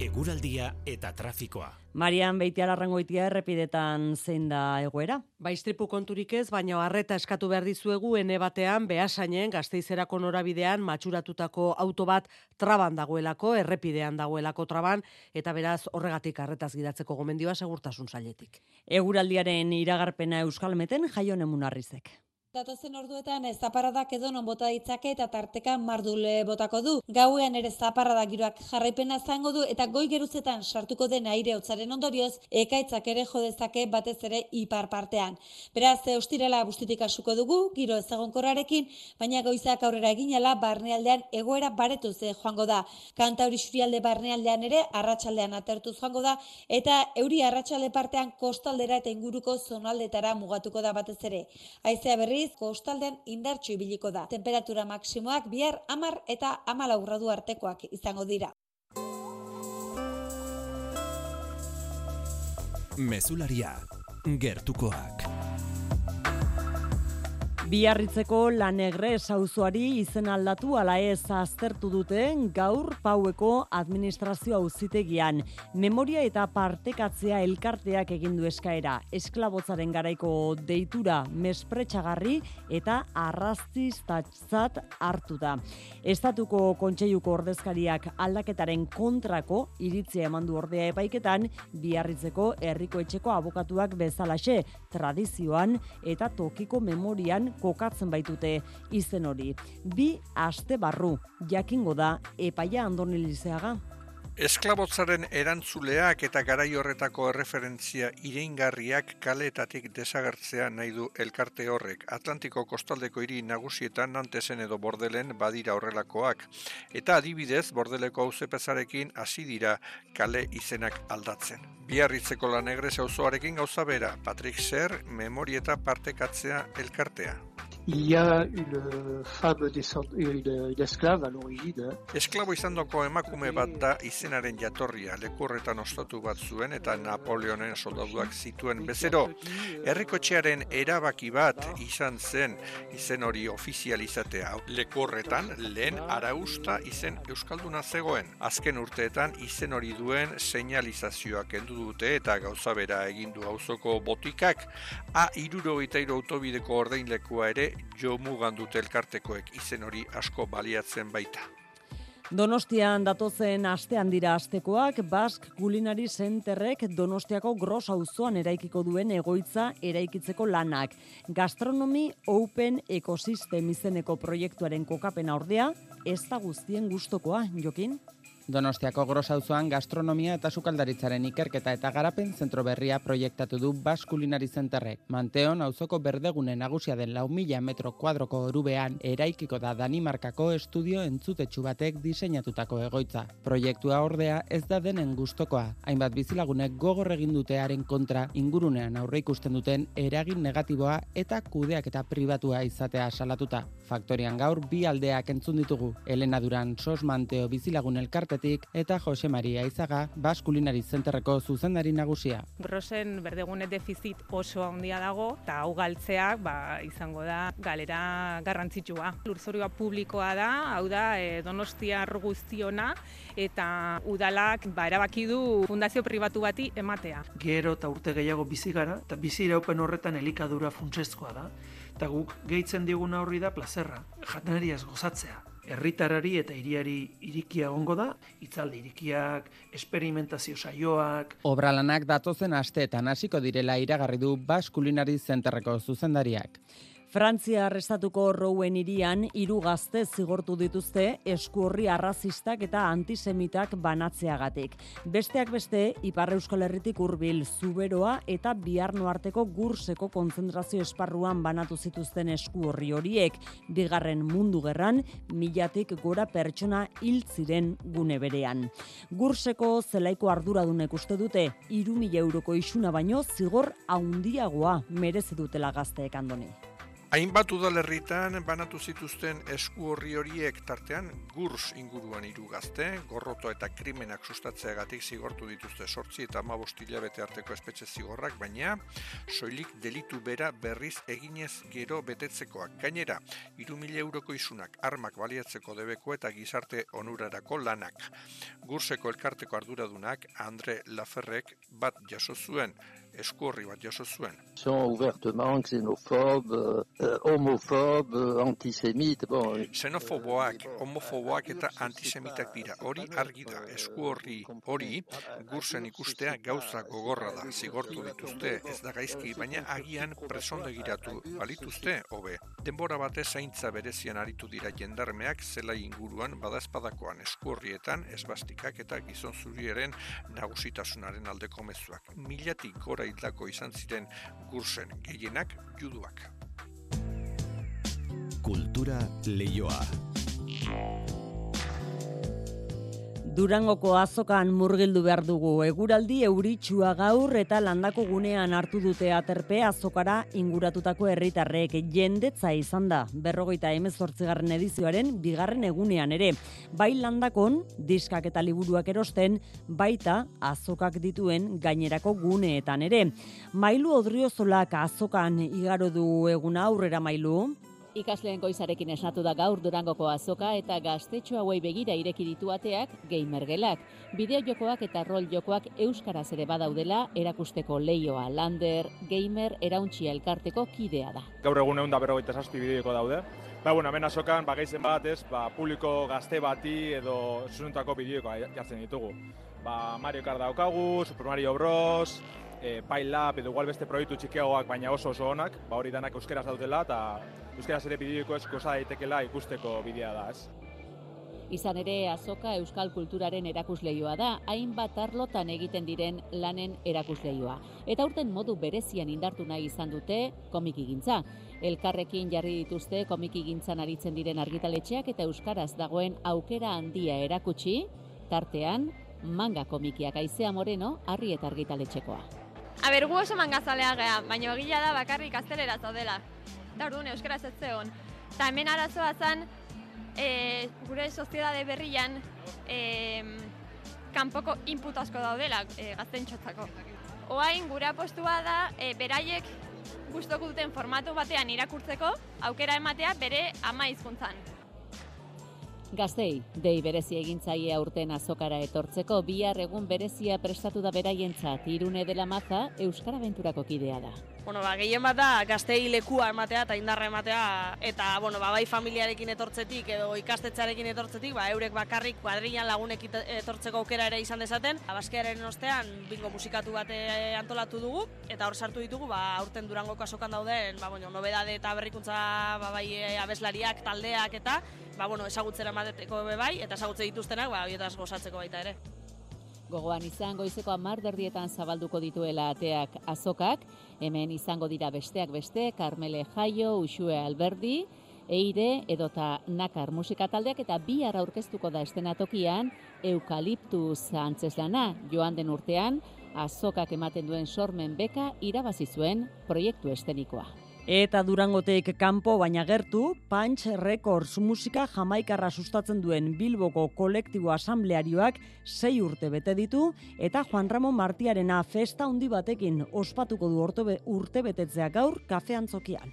eguraldia eta trafikoa. Marian Beitialarrangoitia errepidetan zein da egoera? Baistripu konturik ez, baina harreta eskatu behar dizuegu ene batean behasainen gazteizerako norabidean matxuratutako auto bat traban dagoelako, errepidean dagoelako traban, eta beraz horregatik harretaz gidatzeko gomendioa segurtasun zailetik. Eguraldiaren iragarpena euskalmeten jaion emunarrizek. Datozen orduetan ez zaparadak edo non bota ditzake eta tarteka mardule botako du. Gauean ere zaparrada giroak jarraipena zango du eta goi geruzetan sartuko den aire hotzaren ondorioz ekaitzak ere jodezake batez ere ipar partean. Beraz, eustirela bustitik asuko dugu, giro ezagonkorrarekin, baina goizak aurrera eginela barnealdean egoera baretu ze joango da. Kanta hori xurialde barnealdean ere arratsaldean atertu joango da eta euri arratsalde partean kostaldera eta inguruko zonaldetara mugatuko da batez ere. Aizea berri berriz kostaldean indartsu ibiliko da. Temperatura maksimoak bihar amar eta amala gradu artekoak izango dira. Mesularia, gertukoak. Biarritzeko lanegre sauzuari izen aldatu ala ez aztertu dute gaur paueko administrazio auzitegian. Memoria eta partekatzea elkarteak egin du eskaera. Esklabotzaren garaiko deitura mespretxagarri eta arrazistatzat hartu da. Estatuko kontseiluko ordezkariak aldaketaren kontrako iritzia emandu ordea epaiketan Biarritzeko herriko etxeko abokatuak bezalaxe tradizioan eta tokiko memorian kokatzen baitute izen hori. Bi aste barru jakingo da epaia andonilizeaga. Esklabotzaren erantzuleak eta garai horretako erreferentzia ireingarriak kaletatik desagertzea nahi du elkarte horrek. Atlantiko kostaldeko hiri nagusietan nantesen edo bordelen badira horrelakoak. Eta adibidez, bordeleko auzepezarekin hasi dira kale izenak aldatzen. Biarritzeko lanegre zauzoarekin gauza bera, Patrick Ser, memorieta partekatzea elkartea. Il y a une femme une, une esclave à l'origine. Esklabo izan doko emakume bat da izenaren jatorria, lekurretan ostatu bat zuen eta Napoleonen soldaduak zituen bezero. Herrikotxearen erabaki bat izan zen izen hori ofizializatea. Lekurretan lehen arausta izen Euskalduna zegoen. Azken urteetan izen hori duen seinalizazioak kendu dute eta gauza bera egindu auzoko botikak. A iruro eta autobideko ordeinlekua ere jo mugan dute elkartekoek izen hori asko baliatzen baita. Donostian datozen astean dira astekoak, Bask Culinary Centerrek Donostiako gros auzoan eraikiko duen egoitza eraikitzeko lanak. Gastronomy Open Ecosystem izeneko proiektuaren kokapena ordea, ez da guztien gustokoa, Jokin? Donostiako grosauzoan gastronomia eta sukaldaritzaren ikerketa eta garapen zentro berria proiektatu du Bas Kulinari Zenterrek. Manteon, auzoko berdegune nagusia den lau mila metro kuadroko orubean eraikiko da Danimarkako estudio entzutetsu batek diseinatutako egoitza. Proiektua ordea ez da denen gustokoa. Hainbat bizilagunek gogor egin dutearen kontra ingurunean aurre ikusten duten eragin negatiboa eta kudeak eta pribatua izatea salatuta. Faktorian gaur bi aldeak entzun ditugu. Elena Duran Sos Manteo bizilagun elkartetik eta Jose Maria Izaga Bas Kulinari Zenterreko zuzendari nagusia. Brosen berdegune defizit oso handia dago eta hau galtzeak ba, izango da galera garrantzitsua. Lurzorioa publikoa da, hau da e, Donostia guztiona eta udalak ba, erabaki du fundazio pribatu bati ematea. Gero eta urte gehiago bizi gara eta bizi iraupen horretan elikadura funtsezkoa da. Eta guk gehitzen diguna horri da plazerra, jatenariaz gozatzea. Herritarari eta hiriari irikia egongo da, itzaldi irikiak, esperimentazio saioak. Obralanak datozen asteetan hasiko direla iragarri du Bas Kulinari Zenterreko zuzendariak. Frantzia arrestatuko rouen irian hiru gazte zigortu dituzte eskuorri arrazistak eta antisemitak banatzeagatik. Besteak beste, Ipar Euskal Herritik hurbil zuberoa eta biarno arteko gurseko konzentrazio esparruan banatu zituzten eskuorri horiek. Bigarren mundu gerran, milatik gora pertsona hil ziren gune berean. Gurseko zelaiko arduradunek uste dute, iru mila euroko isuna baino zigor haundiagoa merezi dutela gazteek andoni. Hainbat udalerritan banatu zituzten esku horri horiek tartean gurs inguruan hiru gazte, gorroto eta krimenak sustatzeagatik zigortu dituzte sortzi eta amabost hilabete arteko espetxe zigorrak, baina soilik delitu bera berriz eginez gero betetzekoak. Gainera, iru mila euroko isunak armak baliatzeko debeko eta gizarte onurarako lanak. Gurseko elkarteko arduradunak Andre Laferrek bat jaso zuen, eskuorri bat jaso zuen. Son ouvertement xenofob, uh, homofob, uh, antisemit, bon. Xenofoboak, homofoboak eta antisemitak dira. Hori argi da, eskuorri hori gurzen ikustea gauza gogorra da. Zigortu dituzte, ez da gaizki, baina agian presonde giratu balituzte, hobe. Denbora batez zaintza berezian aritu dira jendarmeak zela inguruan badazpadakoan eskuorrietan, esbastikak eta gizon zurieren nagusitasunaren aldeko mezuak. Milatik gora hildako izan ziren gursen gehienak juduak. Kultura leioa. Durangoko azokan murgildu behar dugu. Eguraldi euritsua gaur eta landako gunean hartu dute aterpe azokara inguratutako herritarrek jendetza izan da. Berrogeita emezortzigarren edizioaren bigarren egunean ere. Bai landakon, diskak eta liburuak erosten, baita azokak dituen gainerako guneetan ere. Mailu odriozolak azokan igaro du eguna aurrera mailu. Ikasleen goizarekin esnatu da gaur Durangoko azoka eta gaztetxo hauei begira ireki ditu ateak gamergelak. Bideo jokoak eta rol jokoak euskaraz ere badaudela erakusteko leioa Lander Gamer erauntxia elkarteko kidea da. Gaur egun egun da berrogeita zazpi bideoko daude. Ba, bueno, hemen azokan, ba, gaizen bat, ez, ba, publiko gazte bati edo zuzuntako bideoko jartzen ditugu. Ba, Mario Kart daukagu, Super Mario Bros, e, Pylab edo igual beste proiektu txikiagoak baina oso oso onak, ba hori danak euskeraz daudela eta euskeraz ere bideoiko esko daitekela ikusteko bidea da, ez. Izan ere, azoka euskal kulturaren erakusleioa da, hainbat arlotan egiten diren lanen erakusleioa. Eta urten modu berezian indartu nahi izan dute komiki gintza. Elkarrekin jarri dituzte komiki gintzan aritzen diren argitaletxeak eta euskaraz dagoen aukera handia erakutsi, tartean, manga komikiak aizea moreno, harri eta argitaletxekoa. Aber, gu oso mangazalea geha, baina egila da bakarrik aztelera zaudela. Eta orduan euskaraz ez zegoen. Eta hemen arazoa zen, e, gure soziedade berrian, e, kanpoko input asko daudela e, gaztentxotzako. Oain, gure apostua da, e, beraiek gustoko duten formatu batean irakurtzeko, aukera ematea bere ama hizkuntzan. Gaztei, dei berezi egintzaia urten azokara etortzeko, bihar egun berezia prestatu da beraientzat, irune dela maza, Euskara Venturako kidea da. Bueno, ba, gehien bat da gaztei lekua ematea eta indarra ematea eta bueno, ba, bai familiarekin etortzetik edo ikastetxarekin etortzetik, ba, eurek bakarrik kuadrilan lagunek etortzeko aukera ere izan dezaten. Abaskearen ostean bingo musikatu bat eh, antolatu dugu eta hor sartu ditugu ba, aurten durango kasokan dauden ba, bueno, nobedade eta berrikuntza ba, bai, eh, abeslariak, taldeak eta ba, bueno, esagutzera emateko bai eta esagutze dituztenak ba, horietaz gozatzeko baita ere. Gogoan izan goizeko amar derdietan zabalduko dituela ateak azokak, hemen izango dira besteak beste, Carmele Jaio, Usue Alberdi, Eire edota Nakar musika taldeak eta bi aurkeztuko da estenatokian Eukaliptus antzeslana joan den urtean azokak ematen duen sormen beka irabazi zuen proiektu estenikoa. Eta durangoteik kanpo baina gertu, Punch Records musika jamaikarra sustatzen duen Bilboko kolektibo asamblearioak sei urte bete ditu, eta Juan Ramon Martiarena festa handi batekin ospatuko du urte betetzea gaur kafean zokian.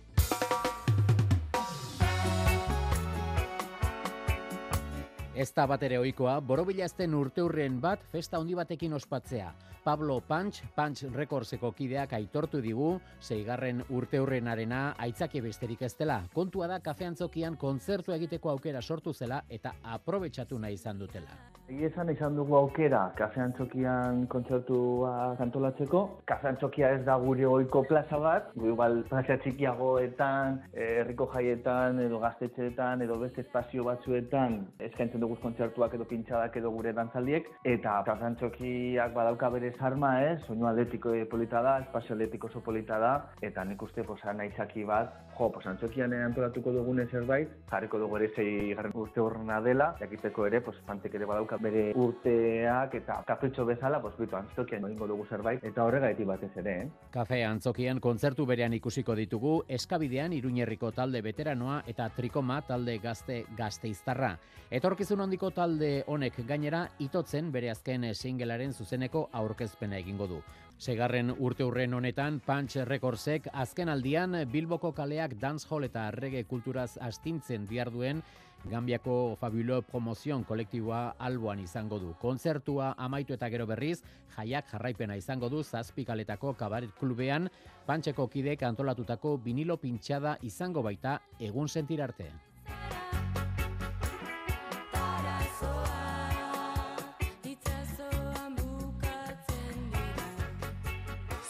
Ez da bat ere oikoa, borobilazten urteurren bat festa handi batekin ospatzea. Pablo Punch, Punch Recordseko kideak aitortu digu, zeigarren urteurren arena aitzaki besterik ez dela. Kontua da kafeantzokian kontzertu egiteko aukera sortu zela eta aprobetsatu nahi izan dutela. Esan izan dugu aukera kafean txokian kontzertua kantolatzeko. Kafean txokia ez da gure oiko plaza bat, gu igual plaza txikiagoetan, eh, herriko jaietan, edo gaztetxeetan, edo beste espazio batzuetan eskaintzen dugu kontzertuak edo pintxadak edo gure dantzaldiek. Eta kafean txokiak badauka bere zarma ez, soinu atletiko polita da, espazio atletiko oso polita da, eta nik uste posa naizaki bat, jo, posa antxokian antolatuko dugune zerbait, jarriko dugu ere zei garren urte horrena dela, jakiteko ere, pos, pantek ere badauka bere urteak eta kapritxo bezala, pues bitu, antzokian egingo dugu zerbait, eta horregaiti batez ere, eh? Kafe antzokian kontzertu berean ikusiko ditugu, eskabidean iruñerriko talde veteranoa eta trikoma talde gazte gazteiztarra. Etorkizun hondiko talde honek gainera, itotzen bere azken singelaren zuzeneko aurkezpena egingo du. Segarren urte hurren honetan, Punch Recordsek azken aldian Bilboko kaleak dancehall eta reggae kulturaz astintzen diarduen Gambiako Fabulo Promozion kolektiboa alboan izango du. Kontzertua amaitu eta gero berriz, jaiak jarraipena izango du zazpikaletako kabaret klubean, pantxeko kidek antolatutako vinilo pintxada izango baita egun sentirarte.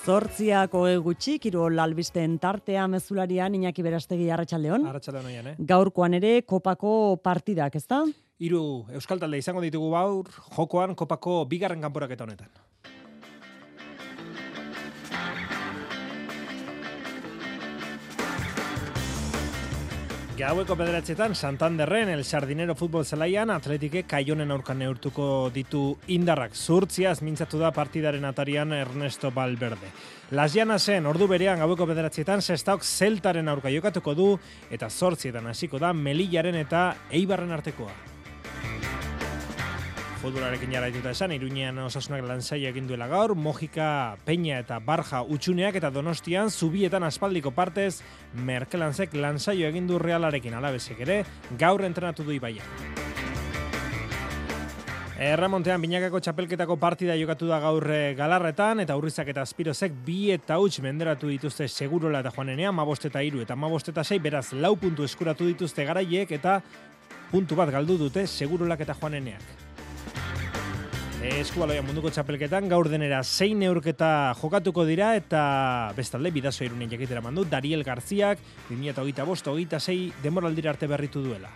Zortziako egutxi, kiro lalbisten tartea mezularian, Iñaki Berastegi Arratxaldeon. Arratxaldeon oian, eh? Gaurkoan ere, kopako partidak, ezta? Hiru Euskal Talde izango ditugu baur, jokoan kopako bigarren kanporak eta honetan. Gaueko bederatzetan, Santanderren, El Sardinero futbol zelaian, atletike kaionen aurkan neurtuko ditu indarrak. Zurtziaz mintzatu da partidaren atarian Ernesto Valverde. Las zen, ordu berean gaueko bederatzetan, sestaok zeltaren aurka jokatuko du, eta zortzietan hasiko da Melillaren eta Eibarren artekoa futbolarekin jarraituta esan, Iruñean osasunak lanzai egin duela gaur, Mojika, Peña eta Barja utxuneak eta Donostian zubietan aspaldiko partez, Merkelanzek lanzaio egin du Realarekin alabezek ere, gaur entrenatu du ibaia. Erramontean binakako txapelketako partida jokatu da gaur eh, galarretan eta urrizak eta azpirozek bi eta huts menderatu dituzte segurola eta joanenean, mabost eta iru eta mabost eta sei, beraz lau puntu eskuratu dituzte garaiek eta puntu bat galdu dute segurolak eta joaneneak. Eskubaloia munduko txapelketan gaur denera zein neurketa jokatuko dira eta bestalde bidazo irunen jakitera mandu Dariel Garziak 2008 bost, 2006 demoraldira arte berritu duela.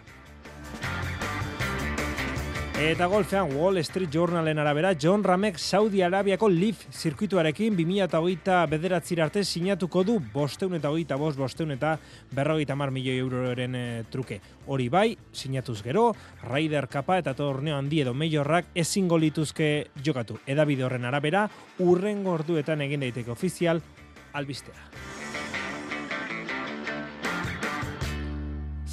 Eta golfean Wall Street Journalen arabera, John Ramek Saudi Arabiako Leaf zirkuituarekin 2008 bederatzir arte sinatuko du bosteun eta hogeita bost, bosteun eta berrogeita mar milioi euroren e, truke. Hori bai, sinatuz gero, Raider Kapa eta torneo handi edo meiorrak ezingo lituzke jokatu. Edabide horren arabera, urren gorduetan egin daiteke ofizial, albistea.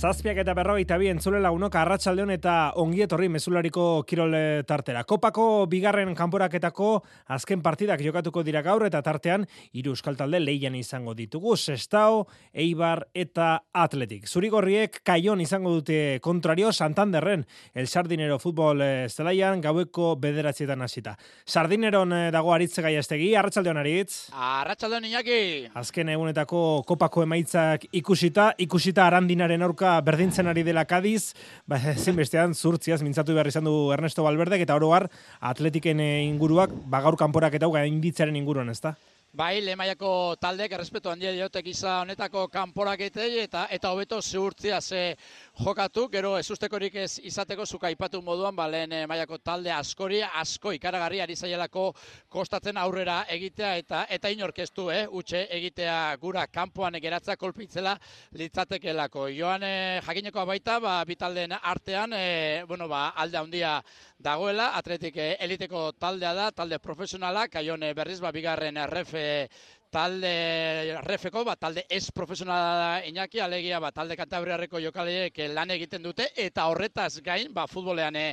Zazpiak eta berrogeita bi entzule lagunok arratsaldeon eta ongi etorri mezulariko kirol tartera. Kopako bigarren kanporaketako azken partidak jokatuko dira gaur eta tartean hiru euskal talde leian izango ditugu. Sestao, Eibar eta Atletik. Zurigorriek kaion izango dute kontrario Santanderren el Sardinero futbol eh, zelaian gaueko bederatzietan hasita. Sardineron eh, dago aritze gaiastegi, arratsaldeon aritz. Arratsaldeon Iñaki. Azken egunetako kopako emaitzak ikusita, ikusita arandinaren aurka berdintzen ari dela Kadiz, ba, ezin bestean zurtziaz mintzatu behar izan du Ernesto Valverdek eta oroar atletiken eh, inguruak, ba gaur kanporak eta gainditzaren inguruan, ezta? Bai, lemaiako taldek errespetu handia diotek izan honetako kanporaketei eta eta hobeto zehurtzia ze jokatu, gero ez ustekorik ez izateko zuka ipatu moduan, ba, lehen eh, mailako talde askori, asko ikaragarri ari zaielako kostatzen aurrera egitea eta eta inorkestu, eh, utxe egitea gura kanpoan geratza kolpitzela litzatekelako. Joan eh, jakineko baita, ba, bitaldeen artean, eh, bueno, ba, alde handia dagoela, atletik eh, eliteko taldea da, talde profesionala, kaion eh, berriz, ba, bigarren え、talde refeko, ba, talde ez profesionala da inaki, alegia ba, talde kantabriarreko jokaleek lan egiten dute, eta horretaz gain, ba, futbolean e,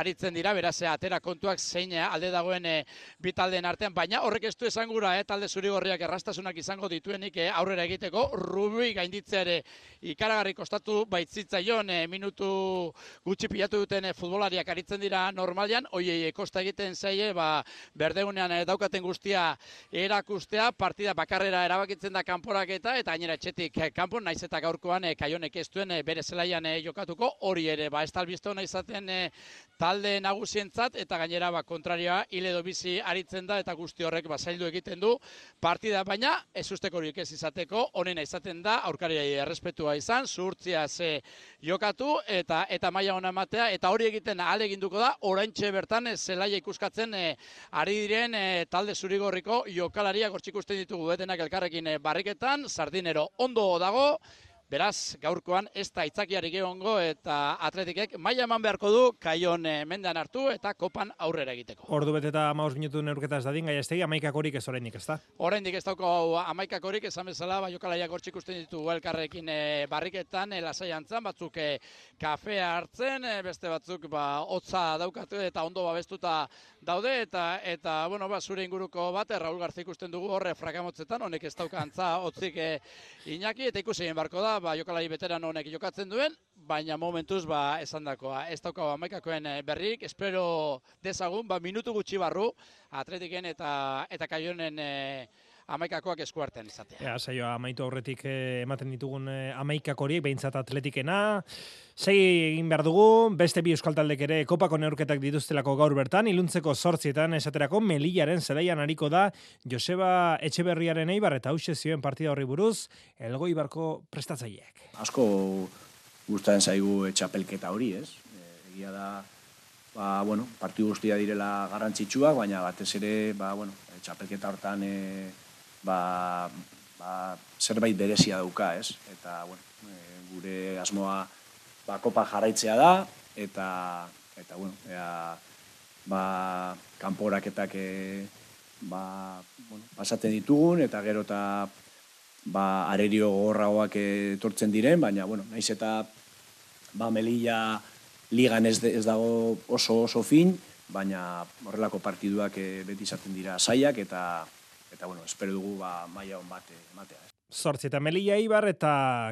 aritzen dira, beraz, atera kontuak zein eh, alde dagoen e, bi taldeen artean, baina horrek ez du esan gura, e, talde zurigorriak errastasunak izango dituenik e, aurrera egiteko, rubi gainditzea ere ikaragarri kostatu baitzitzaion e, minutu gutxi pilatu duten futbolariak aritzen dira normalian, oiei, kosta egiten zaie, ba, berdeunean daukaten guztia erakustea, partida bakarrera erabakitzen da kanporaketa eta gainera etxetik eh, kanpon naiz eta gaurkoan e, kaionek ez duen eh, bere zelaian jokatuko. Hori ere ba ez talbizte hona izaten talde nagusientzat eta gainera ba kontrarioa hile bizi aritzen da eta guzti horrek ba zaildu egiten du partida. Baina ez usteko horiek ez izateko honena izaten da aurkariai errespetua izan zuhurtzia ze jokatu eta eta maila ona ematea eta hori egiten aleginduko da oraintxe bertan zelaia ikuskatzen ari diren talde zurigorriko jokalaria gortzikusten ditugu etenak elkarrekin eh, barriketan, sardinero ondo dago, Beraz, gaurkoan ez da itzakiarik egongo eta atletikek maila eman beharko du kaion eh, mendan hartu eta kopan aurrera egiteko. Ordu bete eta maus minutu neurketa ez dadin, gai estegi, amaikak horik ez horrendik ez da? Horrendik ez dauko amaikak horik, esan bezala, bai jokalaiak hortzik usten ditu elkarrekin e, barriketan, e, lasai antzan, batzuk e, kafea hartzen, e, beste batzuk ba, hotza daukatu eta ondo babestuta daude, eta, eta bueno, ba, zure inguruko bat, Raul Garza ikusten dugu horre frakamotzetan, honek ez dauka antza hotzik e, inaki, eta ikusi barko da, ba, jokalari beteran honek jokatzen duen, baina momentuz ba, esan dakoa. Ez dauka amaikakoen eh, berrik, espero dezagun, ba, minutu gutxi barru, atletiken eta, eta kaionen e, amaikakoak eskuartean izatea. Ja, saio, amaitu aurretik eh, ematen ditugun eh, amaikak horiek, behintzat atletikena, Segi egin behar dugu, beste bi euskal taldek ere kopako neurketak dituztelako gaur bertan, iluntzeko sortzietan esaterako melillaren zelaian hariko da Joseba Etxeberriaren eibar eta hause zioen partida horri buruz, elgoi barko prestatzaileak. Asko gustaren zaigu etxapelketa hori, ez? E, egia da, ba, bueno, partidu guztia direla garrantzitsuak, baina batez ere, ba, bueno, etxapelketa hortan e, ba, ba, zerbait berezia dauka, ez? Eta, bueno, e, gure asmoa ba, kopa jarraitzea da, eta, eta bueno, ea, ba, kanporaketak e, ba, bueno, pasaten ditugun, eta gero eta ba, arerio gorragoak etortzen diren, baina, bueno, naiz eta ba, Melilla ligan ez, ez dago oso oso fin, baina horrelako partiduak e, beti izaten dira saiak eta eta bueno, espero dugu ba maila on bat ematea. Zortzi eta Melilla Ibar eta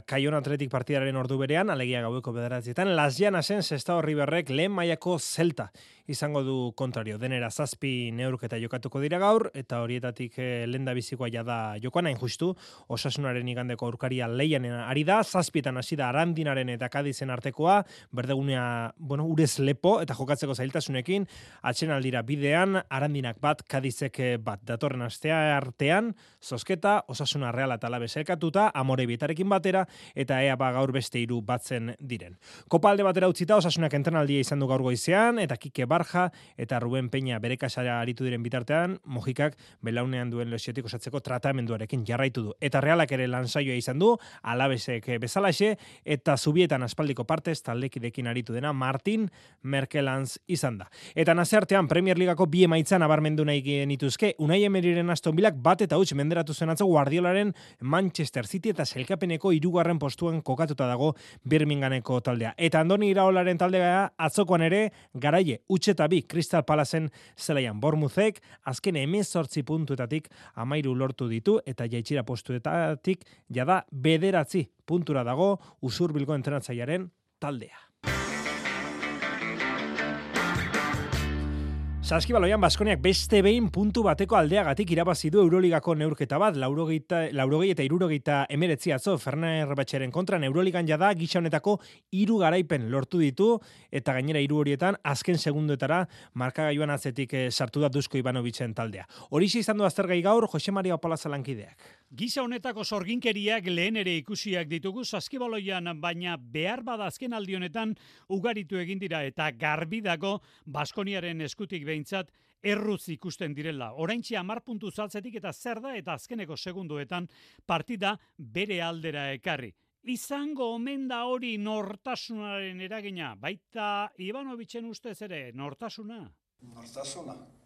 Kaion Atletik partidaren ordu berean, alegia gaueko bederatzietan, Las Llanasen sexta horri berrek lehen mailako zelta izango du kontrario. Denera zazpi neurketa jokatuko dira gaur, eta horietatik e, lenda bizikoa jada jokoan hain justu, osasunaren igandeko aurkaria leian ari da, zazpietan hasi da arandinaren eta kadizen artekoa, berdegunea, bueno, urez lepo, eta jokatzeko zailtasunekin, atxen aldira bidean, arandinak bat, kadizek eh, bat, datorren astea artean, zozketa, osasuna reala eta labe zelkatuta, amore bitarekin batera, eta ea ba gaur beste hiru batzen diren. Kopalde batera utzita, osasunak entrenaldia izan du gaur goizean, eta kike Barja eta Ruben Peña bere kasara aritu diren bitartean, Mojikak belaunean duen lesiotik osatzeko tratamenduarekin jarraitu du. Eta realak ere lansaioa izan du, alabesek bezalaxe, eta zubietan aspaldiko partez taldekidekin aritu dena Martin Merkelanz izan da. Eta nazeartean Premier Ligako bi emaitzan abarmendu nahi genituzke, unai emeriren aston bilak bat eta huts menderatu zen atzo Guardiolaren Manchester City eta selkapeneko irugarren postuan kokatuta dago Birminghameko taldea. Eta Andoni Iraolaren taldea atzokoan ere garaie utxeta bi Crystal Palacen zelaian Bormuzek azken emezortzi puntuetatik amairu lortu ditu eta jaitxira postuetatik jada bederatzi puntura dago usurbilgo entrenatzaiaren taldea. Saskibaloian Baskoniak beste behin puntu bateko aldeagatik irabazi du Euroligako neurketa bat, laurogeita, laurogei eta irurogeita emeretzi atzo Ferner Batxeren kontra Euroligan jada gisa honetako hiru garaipen lortu ditu eta gainera hiru horietan azken segundoetara markagailuan atzetik eh, sartu da Dusko Ivanovicen taldea. Horixe izan du aztergai gaur Jose Maria Opalaza Gisa honetako sorginkeriak lehen ere ikusiak ditugu saskibaloian, baina behar bada azken aldi honetan ugaritu egin dira eta garbi dago Baskoniaren eskutik behintzat erruz ikusten direla. Oraintxe amar puntu zaltzetik eta zer da eta azkeneko segunduetan partida bere aldera ekarri. Izango omen da hori nortasunaren eragina, baita Ivanovicen ustez ere, nortasuna? Nortasuna.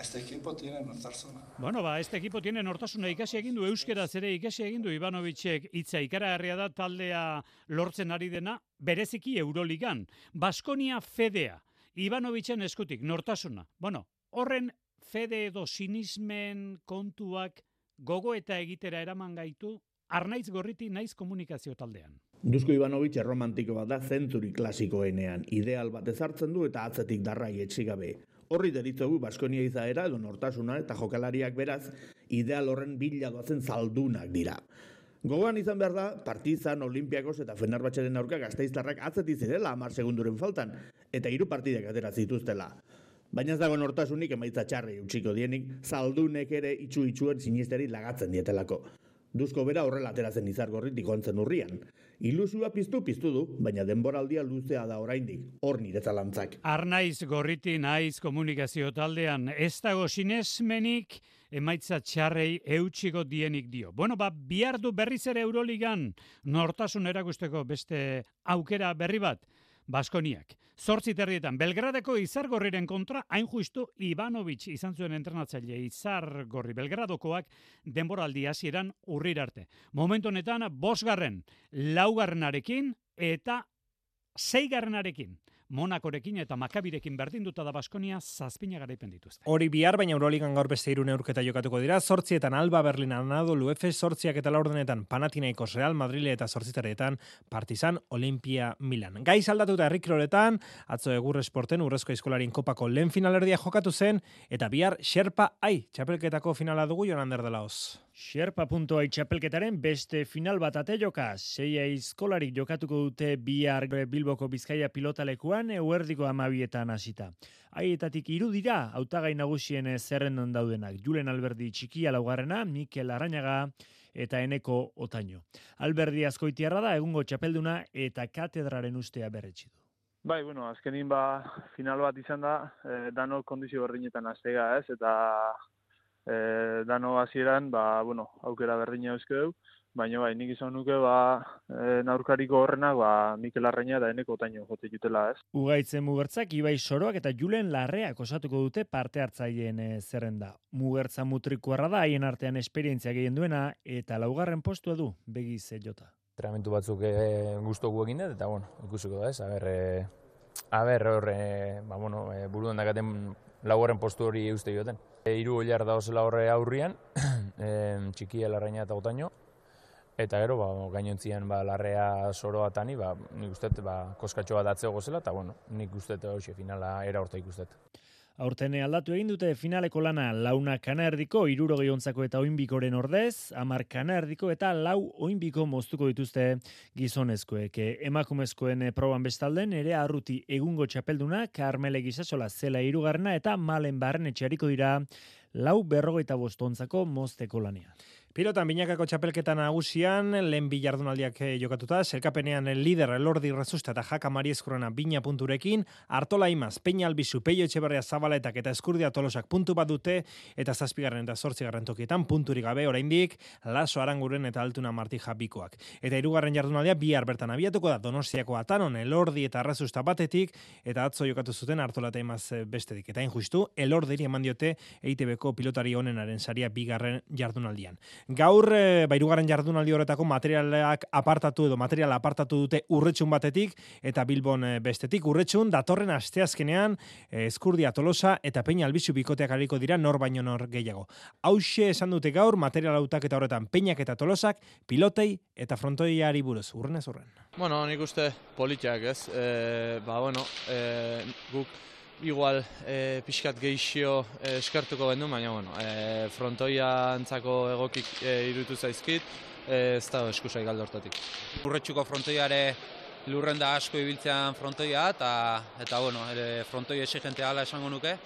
Este equipo tiene nortasuna. Bueno, ba, este equipo tiene nortasuna ikasi egin du euskeraz ere ikasi egin du Ivanovicek hitza ikaragarria da taldea lortzen ari dena bereziki Euroligan. Baskonia Fedea Ivanovicen eskutik nortasuna. Bueno, horren fede edo sinismen kontuak gogo eta egitera eraman gaitu Arnaiz Gorriti naiz komunikazio taldean. Dusko Ivanovic erromantiko bat da zentzuri klasikoenean, ideal bat ezartzen du eta atzetik darrai etxigabe. Horri deritzogu Baskonia izaera edo nortasuna eta jokalariak beraz ideal horren bila doazen zaldunak dira. Gogoan izan behar da, partizan, olimpiakos eta fenarbatxeren aurka gazteiztarrak atzeti zirela amar segunduren faltan, eta hiru partidak atera zituztela. Baina ez dago nortasunik emaitza txarri utxiko dienik, zaldunek ere itxu itxuen sinisteri lagatzen dietelako. Duzko bera horrela ateratzen izar gorritik ontzen urrian. Ilusua piztu piztu du, baina denboraldia luzea da oraindik, hor nire zalantzak. Arnaiz gorriti naiz komunikazio taldean, ez dago sinesmenik emaitza txarrei eutxiko dienik dio. Bueno, ba, bihar du berriz ere Euroligan nortasun erakusteko beste aukera berri bat. Baskoniak. Zortzi terrietan, Belgradeko izargorriren kontra, hain justu Ivanovic izan zuen entrenatzaile izargorri Belgradokoak denboraldi hasieran urrir arte. Momentu honetan, bosgarren, laugarrenarekin eta zeigarrenarekin. Monakorekin eta Makabirekin berdinduta da Baskonia zazpina garaipen dituzte. Hori bihar, baina Euroligan gaur beste irune urketa jokatuko dira, sortzietan Alba Berlin Anadolu Luefe, sortziak eta laurdenetan Panatinaikos Real Madrile eta sortzitaretan Partizan Olimpia Milan. Gaiz aldatu eta errikroretan, atzo egur esporten urrezko eskolarien kopako lehen finalerdia jokatu zen, eta bihar Sherpa Ai, txapelketako finala dugu joan ander Sherpa.ai txapelketaren beste final bat ate joka, seia izkolarik jokatuko dute bihar Bilboko Bizkaia pilotalekuan euerdiko amabietan hasita. Aietatik iru dira, hautagai nagusien zerrendan daudenak, Julen Alberdi txikia laugarrena, Mikel Arañaga, eta eneko otaino. Alberdi azkoitiarra da, egungo txapelduna eta katedraren ustea berretsi du. Bai, bueno, azkenin ba, final bat izan da, eh, dano kondizio berdinetan aztega, ez, eta e, dano hasieran ba, bueno, aukera berdina euskeu, baina bai, nik izan nuke ba, e, naurkariko horrenak ba, Mikel Arreina eta eneko taino jote jutela, ez? Ugaitzen mugertzak, Ibai Soroak eta Julen Larreak osatuko dute parte hartzaileen e, zerrenda. Mugertza mutrikuarra da, haien artean esperientzia gehien duena, eta laugarren postua du, begiz jota. Tramentu batzuk e, guztoku egin dut, eta bueno, ikusiko da, ez? Aber, e, aber horre, ba, bueno, e, buruan dakaten laugarren postu hori uste joten. E, iru hilar da osela horre aurrian, e, txikia larraina eta gotaino, eta gero, ba, gainontzian ba, larrea soroa tani, ba, nik uste, ba, koskatxo bat atzeo gozela, eta bueno, nik uste, hoxe finala era horta ikustet. Aurtene aldatu egin dute finaleko lana launa kanardiko irurogei ontzako eta oinbikoren ordez, amar kanardiko eta lau oinbiko moztuko dituzte gizonezkoek. Emakumezkoen proban bestalden ere arruti egungo txapelduna, Carmele Gizasola zela irugarrena eta malen barren etxeariko dira lau berrogeita bostontzako mozteko lania. Pilotan binakako txapelketa nagusian, lehen bi jardunaldiak eh, jokatuta, zelkapenean lider Elordi Rezusta eta Jaka Mariezkurrena bina punturekin, Artola Imaz, Peña Albizu, Peio Etxeberria Zabaletak eta Eskurdia Tolosak puntu bat dute, eta zazpigarren eta zortzigarren tokietan punturik gabe oraindik Laso Aranguren eta Altuna Marti Jabikoak. Eta hirugarren jardunaldia bihar bertan abiatuko da Donostiako Atanon, Elordi eta Rezusta batetik, eta atzo jokatu zuten Artola eta Imaz eh, bestetik. Eta injustu, Elordiri eman diote EITB-ko pilotari onenaren saria bigarren jardunaldian. Gaur, e, bairugarren jardunaldi horretako materialak apartatu edo material apartatu dute urretxun batetik eta Bilbon e, bestetik. Urretxun, datorren asteazkenean, e, eskurdia tolosa eta peina albizu bikoteak hariko dira nor baino nor gehiago. Hauxe esan dute gaur, material hautak eta horretan peinak eta tolosak, pilotei eta frontoiari buruz. Urren ez urren. Bueno, nik uste politiak ez. E, ba, bueno, e, guk igual e, pixkat geixio e, eskertuko gendu, baina bueno, e, frontoia antzako egokik e, irutu zaizkit, e, ez da eskusai galdortatik. Urretxuko frontoiare lurren da asko ibiltzean frontoia, eta, eta bueno, ere frontoi exigente ala esango nuke,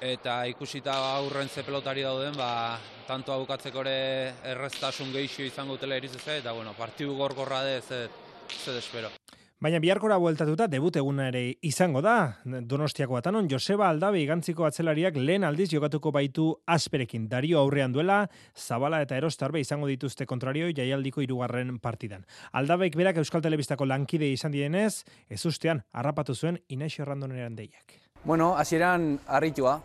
eta ikusita aurren ze pelotari dauden, ba, tanto abukatzeko ere erreztasun geixio izango utela eriz eta bueno, partidu gorgorra de, ez, ez espero. Baina biharkora bueltatuta debut eguna ere izango da. Donostiako atanon Joseba Aldabe igantziko atzelariak lehen aldiz jokatuko baitu asperekin. Dario aurrean duela, Zabala eta Erostarbe izango dituzte kontrario jaialdiko irugarren partidan. Aldabeik berak Euskal Telebistako lankide izan dienez, ez ustean, harrapatu zuen Inaixo Errandoneran deiak. Bueno, hasieran harritua.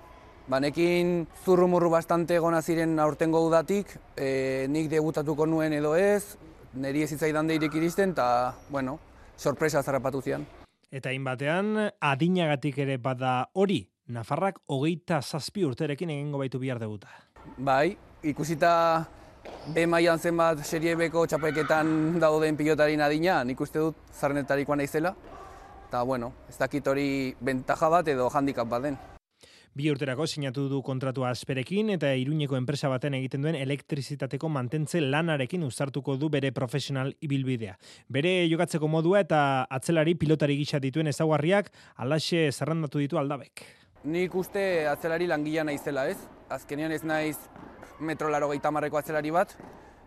Banekin zurrumurru bastante gona ziren aurtengo udatik, e, nik debutatuko nuen edo ez, niri ez itzaidan deirik iristen, eta, bueno, sorpresa zarrapatu zian. Eta batean adinagatik ere bada hori, Nafarrak hogeita zazpi urterekin egingo baitu bihar debuta. Bai, ikusita B mailan zenbat serie beko txapelketan dauden pilotarin adina, nik uste dut zarnetarikoa naizela. Eta, bueno, ez dakit hori bentaja bat edo handikap bat den. Bi urterako sinatu du kontratua asperekin eta iruñeko enpresa baten egiten duen elektrizitateko mantentze lanarekin uzartuko du bere profesional ibilbidea. Bere jokatzeko modua eta atzelari pilotari gisa dituen ezaguarriak alaxe zerrandatu ditu aldabek. Nik uste atzelari langila naizela ez. Azkenean ez naiz metro laro marreko atzelari bat.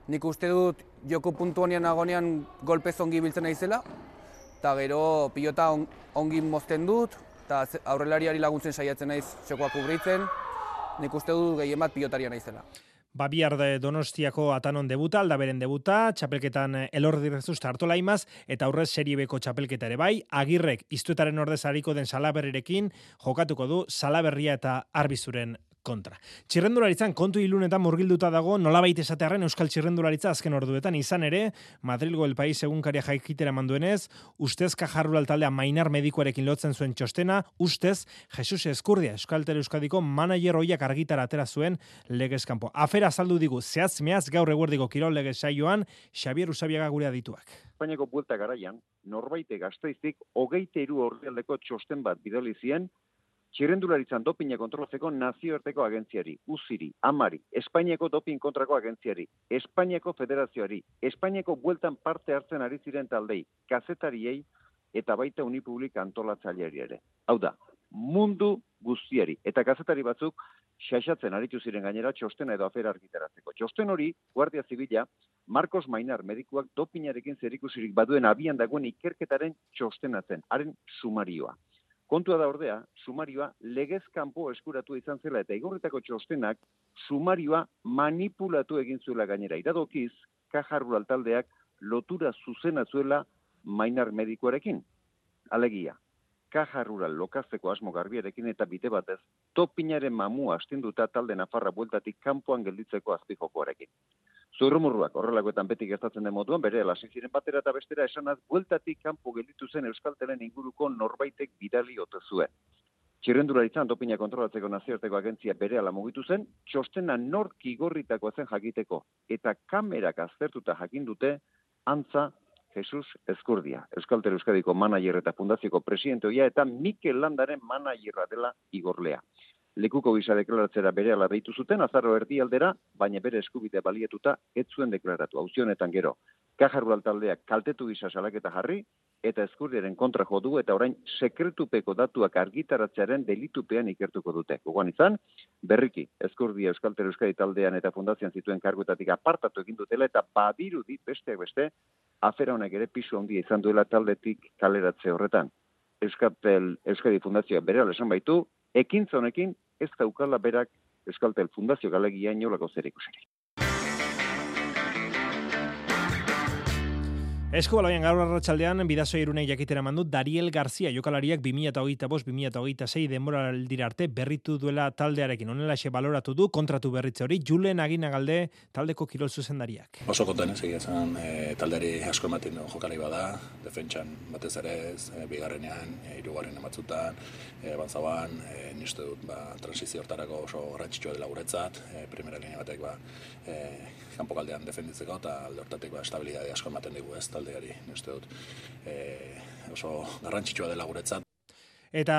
Nik uste dut joko puntu honean agonean golpe zongi biltzen naizela. Eta gero pilota ongi mozten dut, eta aurrelariari laguntzen saiatzen naiz txekoak kubritzen, nik uste dut gehien bat pilotaria naizela. Babiar de Donostiako atanon debuta, aldaberen debuta, txapelketan elordi rezusta hartola imaz, eta aurrez seriebeko txapelketa ere bai, agirrek iztuetaren ordez hariko den salaberrerekin, jokatuko du salaberria eta arbizuren kontra. Txirrendularitzan kontu ilunetan murgilduta dago nolabait esatearren Euskal Txirrendularitza azken orduetan izan ere, Madrilgo el País egunkaria jaikitera manduenez, ustez kajarru altaldea mainar medikoarekin lotzen zuen txostena, ustez Jesus Eskurdia Euskalter Euskadiko manager hoiak argitara atera zuen legez kanpo. Afera azaldu digu, zehaz meaz gaur eguerdiko kirol legez saioan, Xabier Usabiaga gure adituak. Espainiako buelta garaian, norbaite gazteizik hogeite iru orrialdeko txosten bat bidali zien, txirrendularitzan dopina kontrolatzeko nazioarteko agentziari, UZIRI, AMARI, Espainiako dopin kontrako agentziari, Espainiako federazioari, Espainiako bueltan parte hartzen ari ziren taldei, kazetariei eta baita unipublik antolatzaileari ere. Hau da, mundu guztiari eta kazetari batzuk xaxatzen aritu ziren gainera txostena edo afera argitaratzeko. Txosten hori, Guardia Zibila, Marcos Mainar medikuak dopinarekin zerikusirik baduen abian dagoen ikerketaren txostenatzen, haren sumarioa. Kontua da ordea, sumarioa legez kanpo eskuratu izan zela eta igorretako txostenak sumarioa manipulatu egin zuela gainera. Iradokiz, kaja rural taldeak lotura zuzena zuela mainar medikoarekin. Alegia, kaja rural lokazteko asmo garbiarekin eta bite batez, topinaren mamua astinduta talde nafarra bueltatik kanpoan gelditzeko azpijokoarekin. Zurrumurruak horrelakoetan beti gertatzen den moduan, bere lasi ziren batera eta bestera esanaz, bueltatik kanpo gelditu zen Euskaltelen inguruko norbaitek bidali ote zuen. Txirrendura izan dopina kontrolatzeko nazioarteko agentzia bere ala mugitu zen, txostena nork igorritako zen jakiteko, eta kamerak aztertuta jakin dute, antza Jesus Eskurdia, Euskalter Euskadiko manager eta fundazioko presidentoia eta Mikel Landaren managerra dela igorlea lekuko gisa deklaratzera bere ala deitu zuten, azarro erdi aldera, baina bere eskubide balietuta ez zuen deklaratu. Hau honetan gero, kajarru taldeak kaltetu gisa salaketa jarri, eta eskurdiaren kontra jo du eta orain sekretupeko datuak argitaratzearen delitupean ikertuko dute. Gogoan izan, berriki, eskurdia Euskalter Euskadi taldean eta fundazioan zituen karguetatik apartatu egin dutela eta badiru dit besteak beste, afera honek ere pisu handia izan duela taldetik kaleratze horretan. Euskaltel Euskadi Fundazioa bere esan baitu, ekintza honekin ez daukala berak Euskaltel Fundazio galegia inolako zer ikusirik. Esko baloian gaur arratsaldean bidazo irunek jakitera mandu Dariel Garcia jokalariak 2025-2026 denbora aldira arte berritu duela taldearekin. Honela xe baloratu du kontratu berritze hori Julen Aginagalde taldeko kirol zuzendariak. Oso konten ez egia zen, e, taldeari asko ematen du jokalari bada, defentsan batez ere ez, e, bigarrenean, e, irugarren ematzutan, e, bantzaban, e, niste dut ba, transizio hortarako oso garrantzitsua dela guretzat, e, primera linea batek ba, e, kanpokaldean defenditzeko eta alde hortatik ba, estabilidade asko ematen digu ez taldeari, neste dut e, oso garrantzitsua dela guretzat. Eta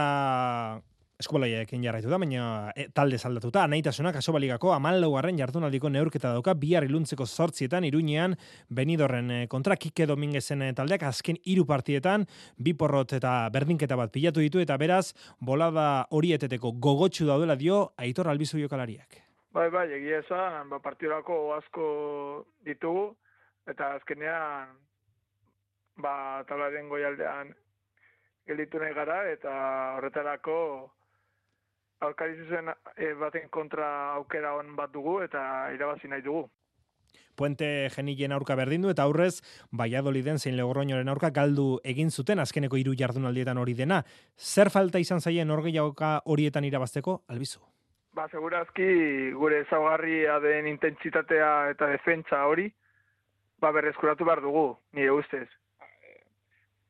eskubalaiaekin jarraitu da, baina e, talde zaldatuta, anaitasunak asobaligako amal laugarren jardunaldiko neurketa dauka, bihar iluntzeko zortzietan, iruñean, benidorren e, kontra, Kike Dominguezen e, taldeak, azken hiru partietan, bi porrot eta berdinketa bat pilatu ditu, eta beraz, bolada horieteteko gogotsu daudela dio, aitor albizu jokalariak. Bai, bai, egia esan, ba, partiorako asko ditugu, eta azkenean, ba, tablaren goialdean gelditu nahi gara, eta horretarako aurkari zuzen e, baten kontra aukera on bat dugu, eta irabazi nahi dugu. Puente genilien aurka berdindu eta aurrez Valladoliden zein Logroñoren aurka galdu egin zuten azkeneko hiru jardunaldietan hori dena. Zer falta izan zaien norgehiagoka horietan irabazteko? Albizu. Ba, segurazki gure ezaugarria den intentsitatea eta defentsa hori, ba, berrezkuratu behar dugu, nire ustez.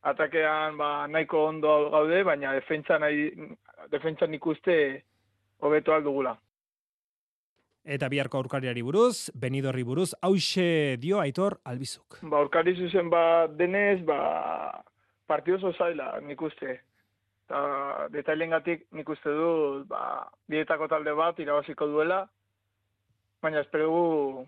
Atakean ba, nahiko ondo gaude, baina defentsa nahi, defentsa nik uste hobeto aldugula. Eta biharko aurkariari buruz, benidorri buruz, hause dio aitor albizuk. Ba, aurkari zuzen ba, denez, ba, partidu zaila nik uste. Eta detailen gatik nik uste du, ba, dietako talde bat irabaziko duela, baina espero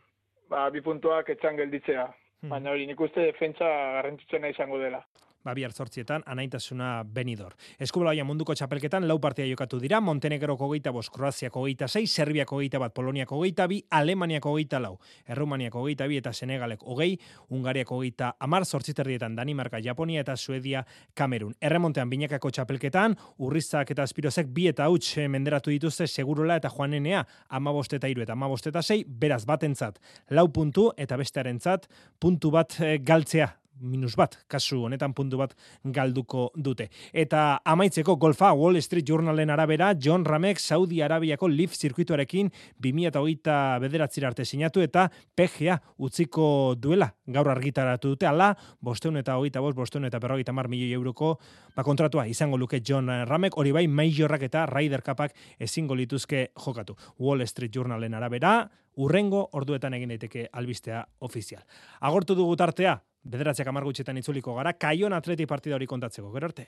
ba, bi puntuak etxan gelditzea. Hmm. Baina hori nik uste defentsa garrantzitsena izango dela ba, bihar zortzietan, anaitasuna benidor. Eskubaloia munduko txapelketan, lau partia jokatu dira, Montenegroko geita bos, Kroaziako geita sei, Serbiako geita bat, Poloniako geita bi, Alemaniako geita lau, Errumaniako geita bi eta Senegalek hogei, Ungariako geita amar, zortziterrietan Danimarka, Japonia eta Suedia, Kamerun. Erremontean binakako txapelketan, urrizak eta aspirozek bi eta huts eh, menderatu dituzte segurola eta joanenea, ama eta iru eta ama eta sei, beraz batentzat, lau puntu eta bestearentzat puntu bat eh, galtzea minus bat, kasu honetan puntu bat galduko dute. Eta amaitzeko golfa Wall Street Journalen arabera, John Ramek Saudi Arabiako Leaf zirkuituarekin 2008 bederatzira arte sinatu eta PGA utziko duela gaur argitaratu dute, ala, bosteun eta hogeita bost, bosteun eta berrogeita mar milioi euroko ba, kontratua izango luke John Ramek, hori bai Majorrak eta Ryder Cupak ezingo lituzke jokatu. Wall Street Journalen arabera, urrengo orduetan egin daiteke albistea ofizial. Agortu dugu tartea, bederatziak amargutxetan itzuliko gara, kaion atleti partida hori kontatzeko, gero arte.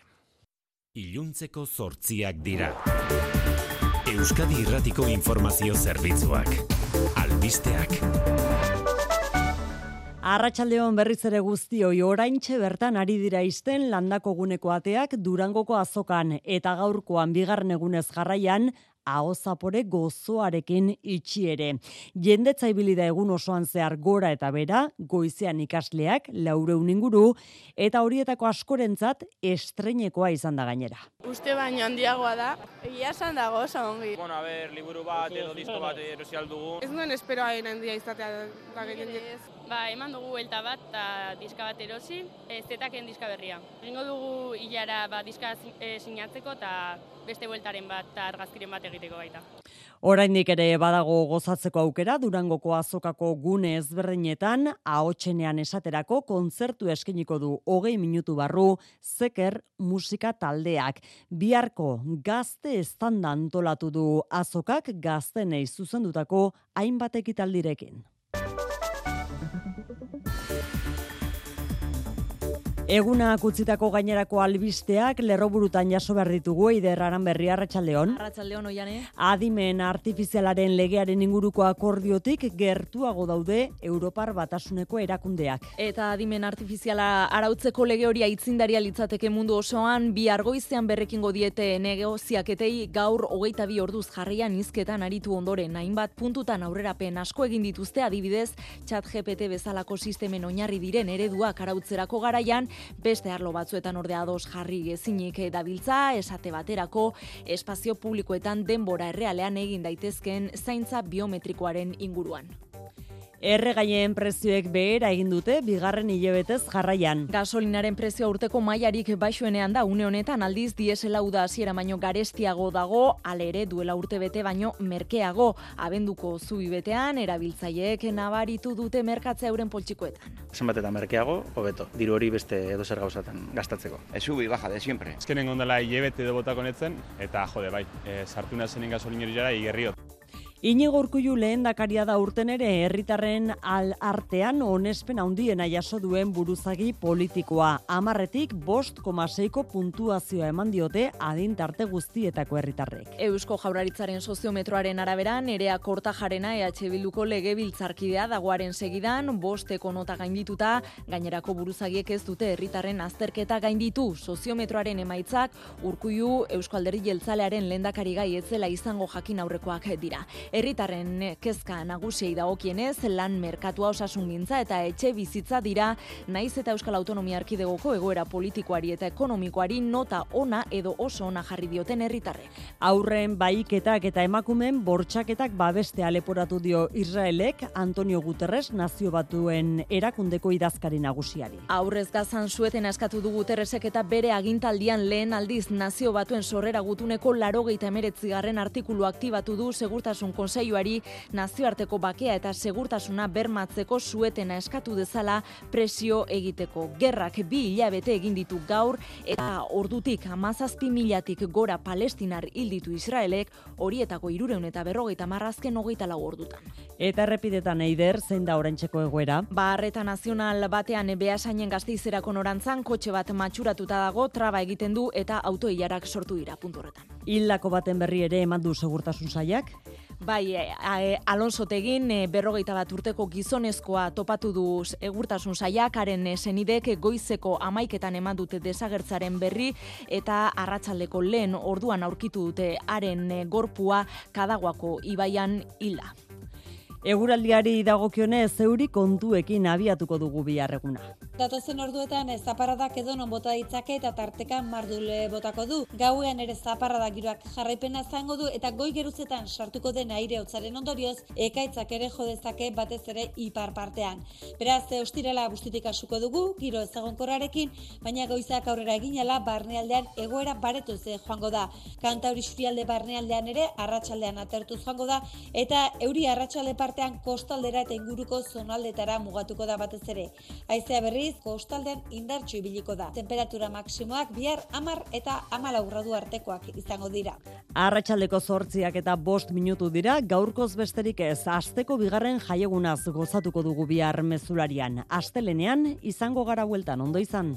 Iluntzeko zortziak dira. Euskadi Irratiko Informazio Zerbitzuak. Albisteak. Arratxaldeon berriz ere guztioi oraintxe bertan ari dira izten landako guneko ateak durangoko azokan eta gaurkoan bigarren egunez jarraian ahozapore gozoarekin itxi ere. Jendetza ibilida egun osoan zehar gora eta bera, goizean ikasleak, laureun inguru, eta horietako askorentzat estreinekoa izan da gainera. Uste baino handiagoa da, egia esan dago, oso ongi. Bueno, a ver, liburu bat edo disko bat erosi aldugu. Ez nuen espero hain handia izatea da Ba, eman dugu elta bat eta diska bat erosi, ez zetaken diska berria. Egingo dugu hilara ba, diska e, sinatzeko eta beste bueltaren bat eta argazkiren bat egiteko baita. Oraindik ere badago gozatzeko aukera Durangoko azokako gune ezberdinetan ahotsenean esaterako kontzertu eskeniko du hogei minutu barru zeker musika taldeak. Biharko gazte estanda antolatu du azokak gaztenei zuzendutako hainbat ekitaldirekin. Eguna kutzitako gainerako albisteak lerroburutan jaso behar ditugu eider aran berri arratsaldeon. Arratsaldeon oiane. Adimen artifizialaren legearen inguruko akordiotik gertuago daude Europar Batasuneko erakundeak. Eta adimen artifiziala arautzeko lege hori aitzindaria litzateke mundu osoan bi argoizean berrekingo diete negoziaketei gaur hogeita bi orduz jarrian izketan aritu ondoren hainbat puntutan aurrerapen asko egin dituzte adibidez chat GPT bezalako sistemen oinarri diren ereduak arautzerako garaian beste arlo batzuetan ordea ados jarri ezinik dabiltza esate baterako espazio publikoetan denbora errealean egin daitezkeen zaintza biometrikoaren inguruan. Erregaien prezioek behera egin dute bigarren hilebetez jarraian. Gasolinaren prezioa urteko mailarik baixuenean da une honetan aldiz diesela uda hasiera baino garestiago dago, ale ere duela urte bete baino merkeago abenduko zubi betean erabiltzaileek nabaritu dute merkatzea euren poltsikoetan. Zenbat eta merkeago, hobeto. Diru hori beste edo zer gauzatan gastatzeko. Ez ubi baja de siempre. Ezkenen gondela hilebete edo botako netzen, eta jode bai, e, sartu nazenen gasolineri jara igerriot. Inigo Urkullu lehendakaria da urten ere herritarren al artean onespen handiena jaso duen buruzagi politikoa. Amarretik bost komaseiko puntuazioa eman diote adin tarte guztietako herritarrek. Eusko jauraritzaren soziometroaren arabera nerea korta jarena EH Bilduko lege biltzarkidea dagoaren segidan, bosteko nota gaindituta, gainerako buruzagiek ez dute herritarren azterketa gainditu. Soziometroaren emaitzak Urkullu Eusko Alderdi Jeltzalearen lehendakari gai etzela izango jakin aurrekoak dira. Herritarren kezka nagusiei dagokienez lan merkatua osasungintza eta etxe bizitza dira naiz eta Euskal Autonomia Erkidegoko egoera politikoari eta ekonomikoari nota ona edo oso ona jarri dioten herritarrek. Aurren baiketak eta emakumen bortxaketak babestea leporatu dio Israelek Antonio Guterres nazio batuen erakundeko idazkari nagusiari. Aurrez gazan sueten askatu du Guterresek eta bere agintaldian lehen aldiz nazio batuen sorrera gutuneko larogeita emeretzigarren artikulu aktibatu du segurtasun konseiluari nazioarteko bakea eta segurtasuna bermatzeko suetena eskatu dezala presio egiteko. Gerrak bi hilabete egin ditu gaur eta ordutik amazazpi milatik gora palestinar hilditu Israelek horietako irureun eta berrogeita marrazken hogeita lau ordutan. Eta errepidetan eider, zein da orentxeko egoera? Barreta nazional batean behasainen gazteizerako norantzan, kotxe bat matxuratuta dago, traba egiten du eta autoilarak sortu dira puntu horretan. Hildako baten berri ere eman du segurtasun saiak? Bai, e, e, Alonso tegin e, berrogeita bat urteko gizonezkoa topatu du egurtasun saiakaren senidek goizeko amaiketan eman dute desagertzaren berri eta arratsaldeko lehen orduan aurkitu dute haren gorpua kadaguako ibaian hila. Eguraldiari dagokionez zeuri kontuekin abiatuko dugu biharreguna. Datozen orduetan ez zaparradak edo non bota ditzake eta tarteka mardule botako du. Gauean ere zaparrada giroak jarraipena zango du eta goi geruzetan sartuko den aire hotzaren ondorioz ekaitzak ere jodezake batez ere ipar partean. Beraz, ostirala bustitik asuko dugu, giro ezagonkorrarekin, baina goizak aurrera eginela barnealdean egoera baretu ze joango da. Kanta hori barnealdean ere arratsaldean atertu joango da eta euri arratsalde partean kostaldera eta inguruko zonaldetara mugatuko da batez ere. Aizea berriz, kostaldean indartxu ibiliko da. Temperatura maksimoak bihar amar eta amala gradu artekoak izango dira. Arratxaldeko zortziak eta bost minutu dira, gaurkoz besterik ez, asteko bigarren jaiegunaz gozatuko dugu bihar mezularian. Astelenean, izango gara bueltan, ondo izan.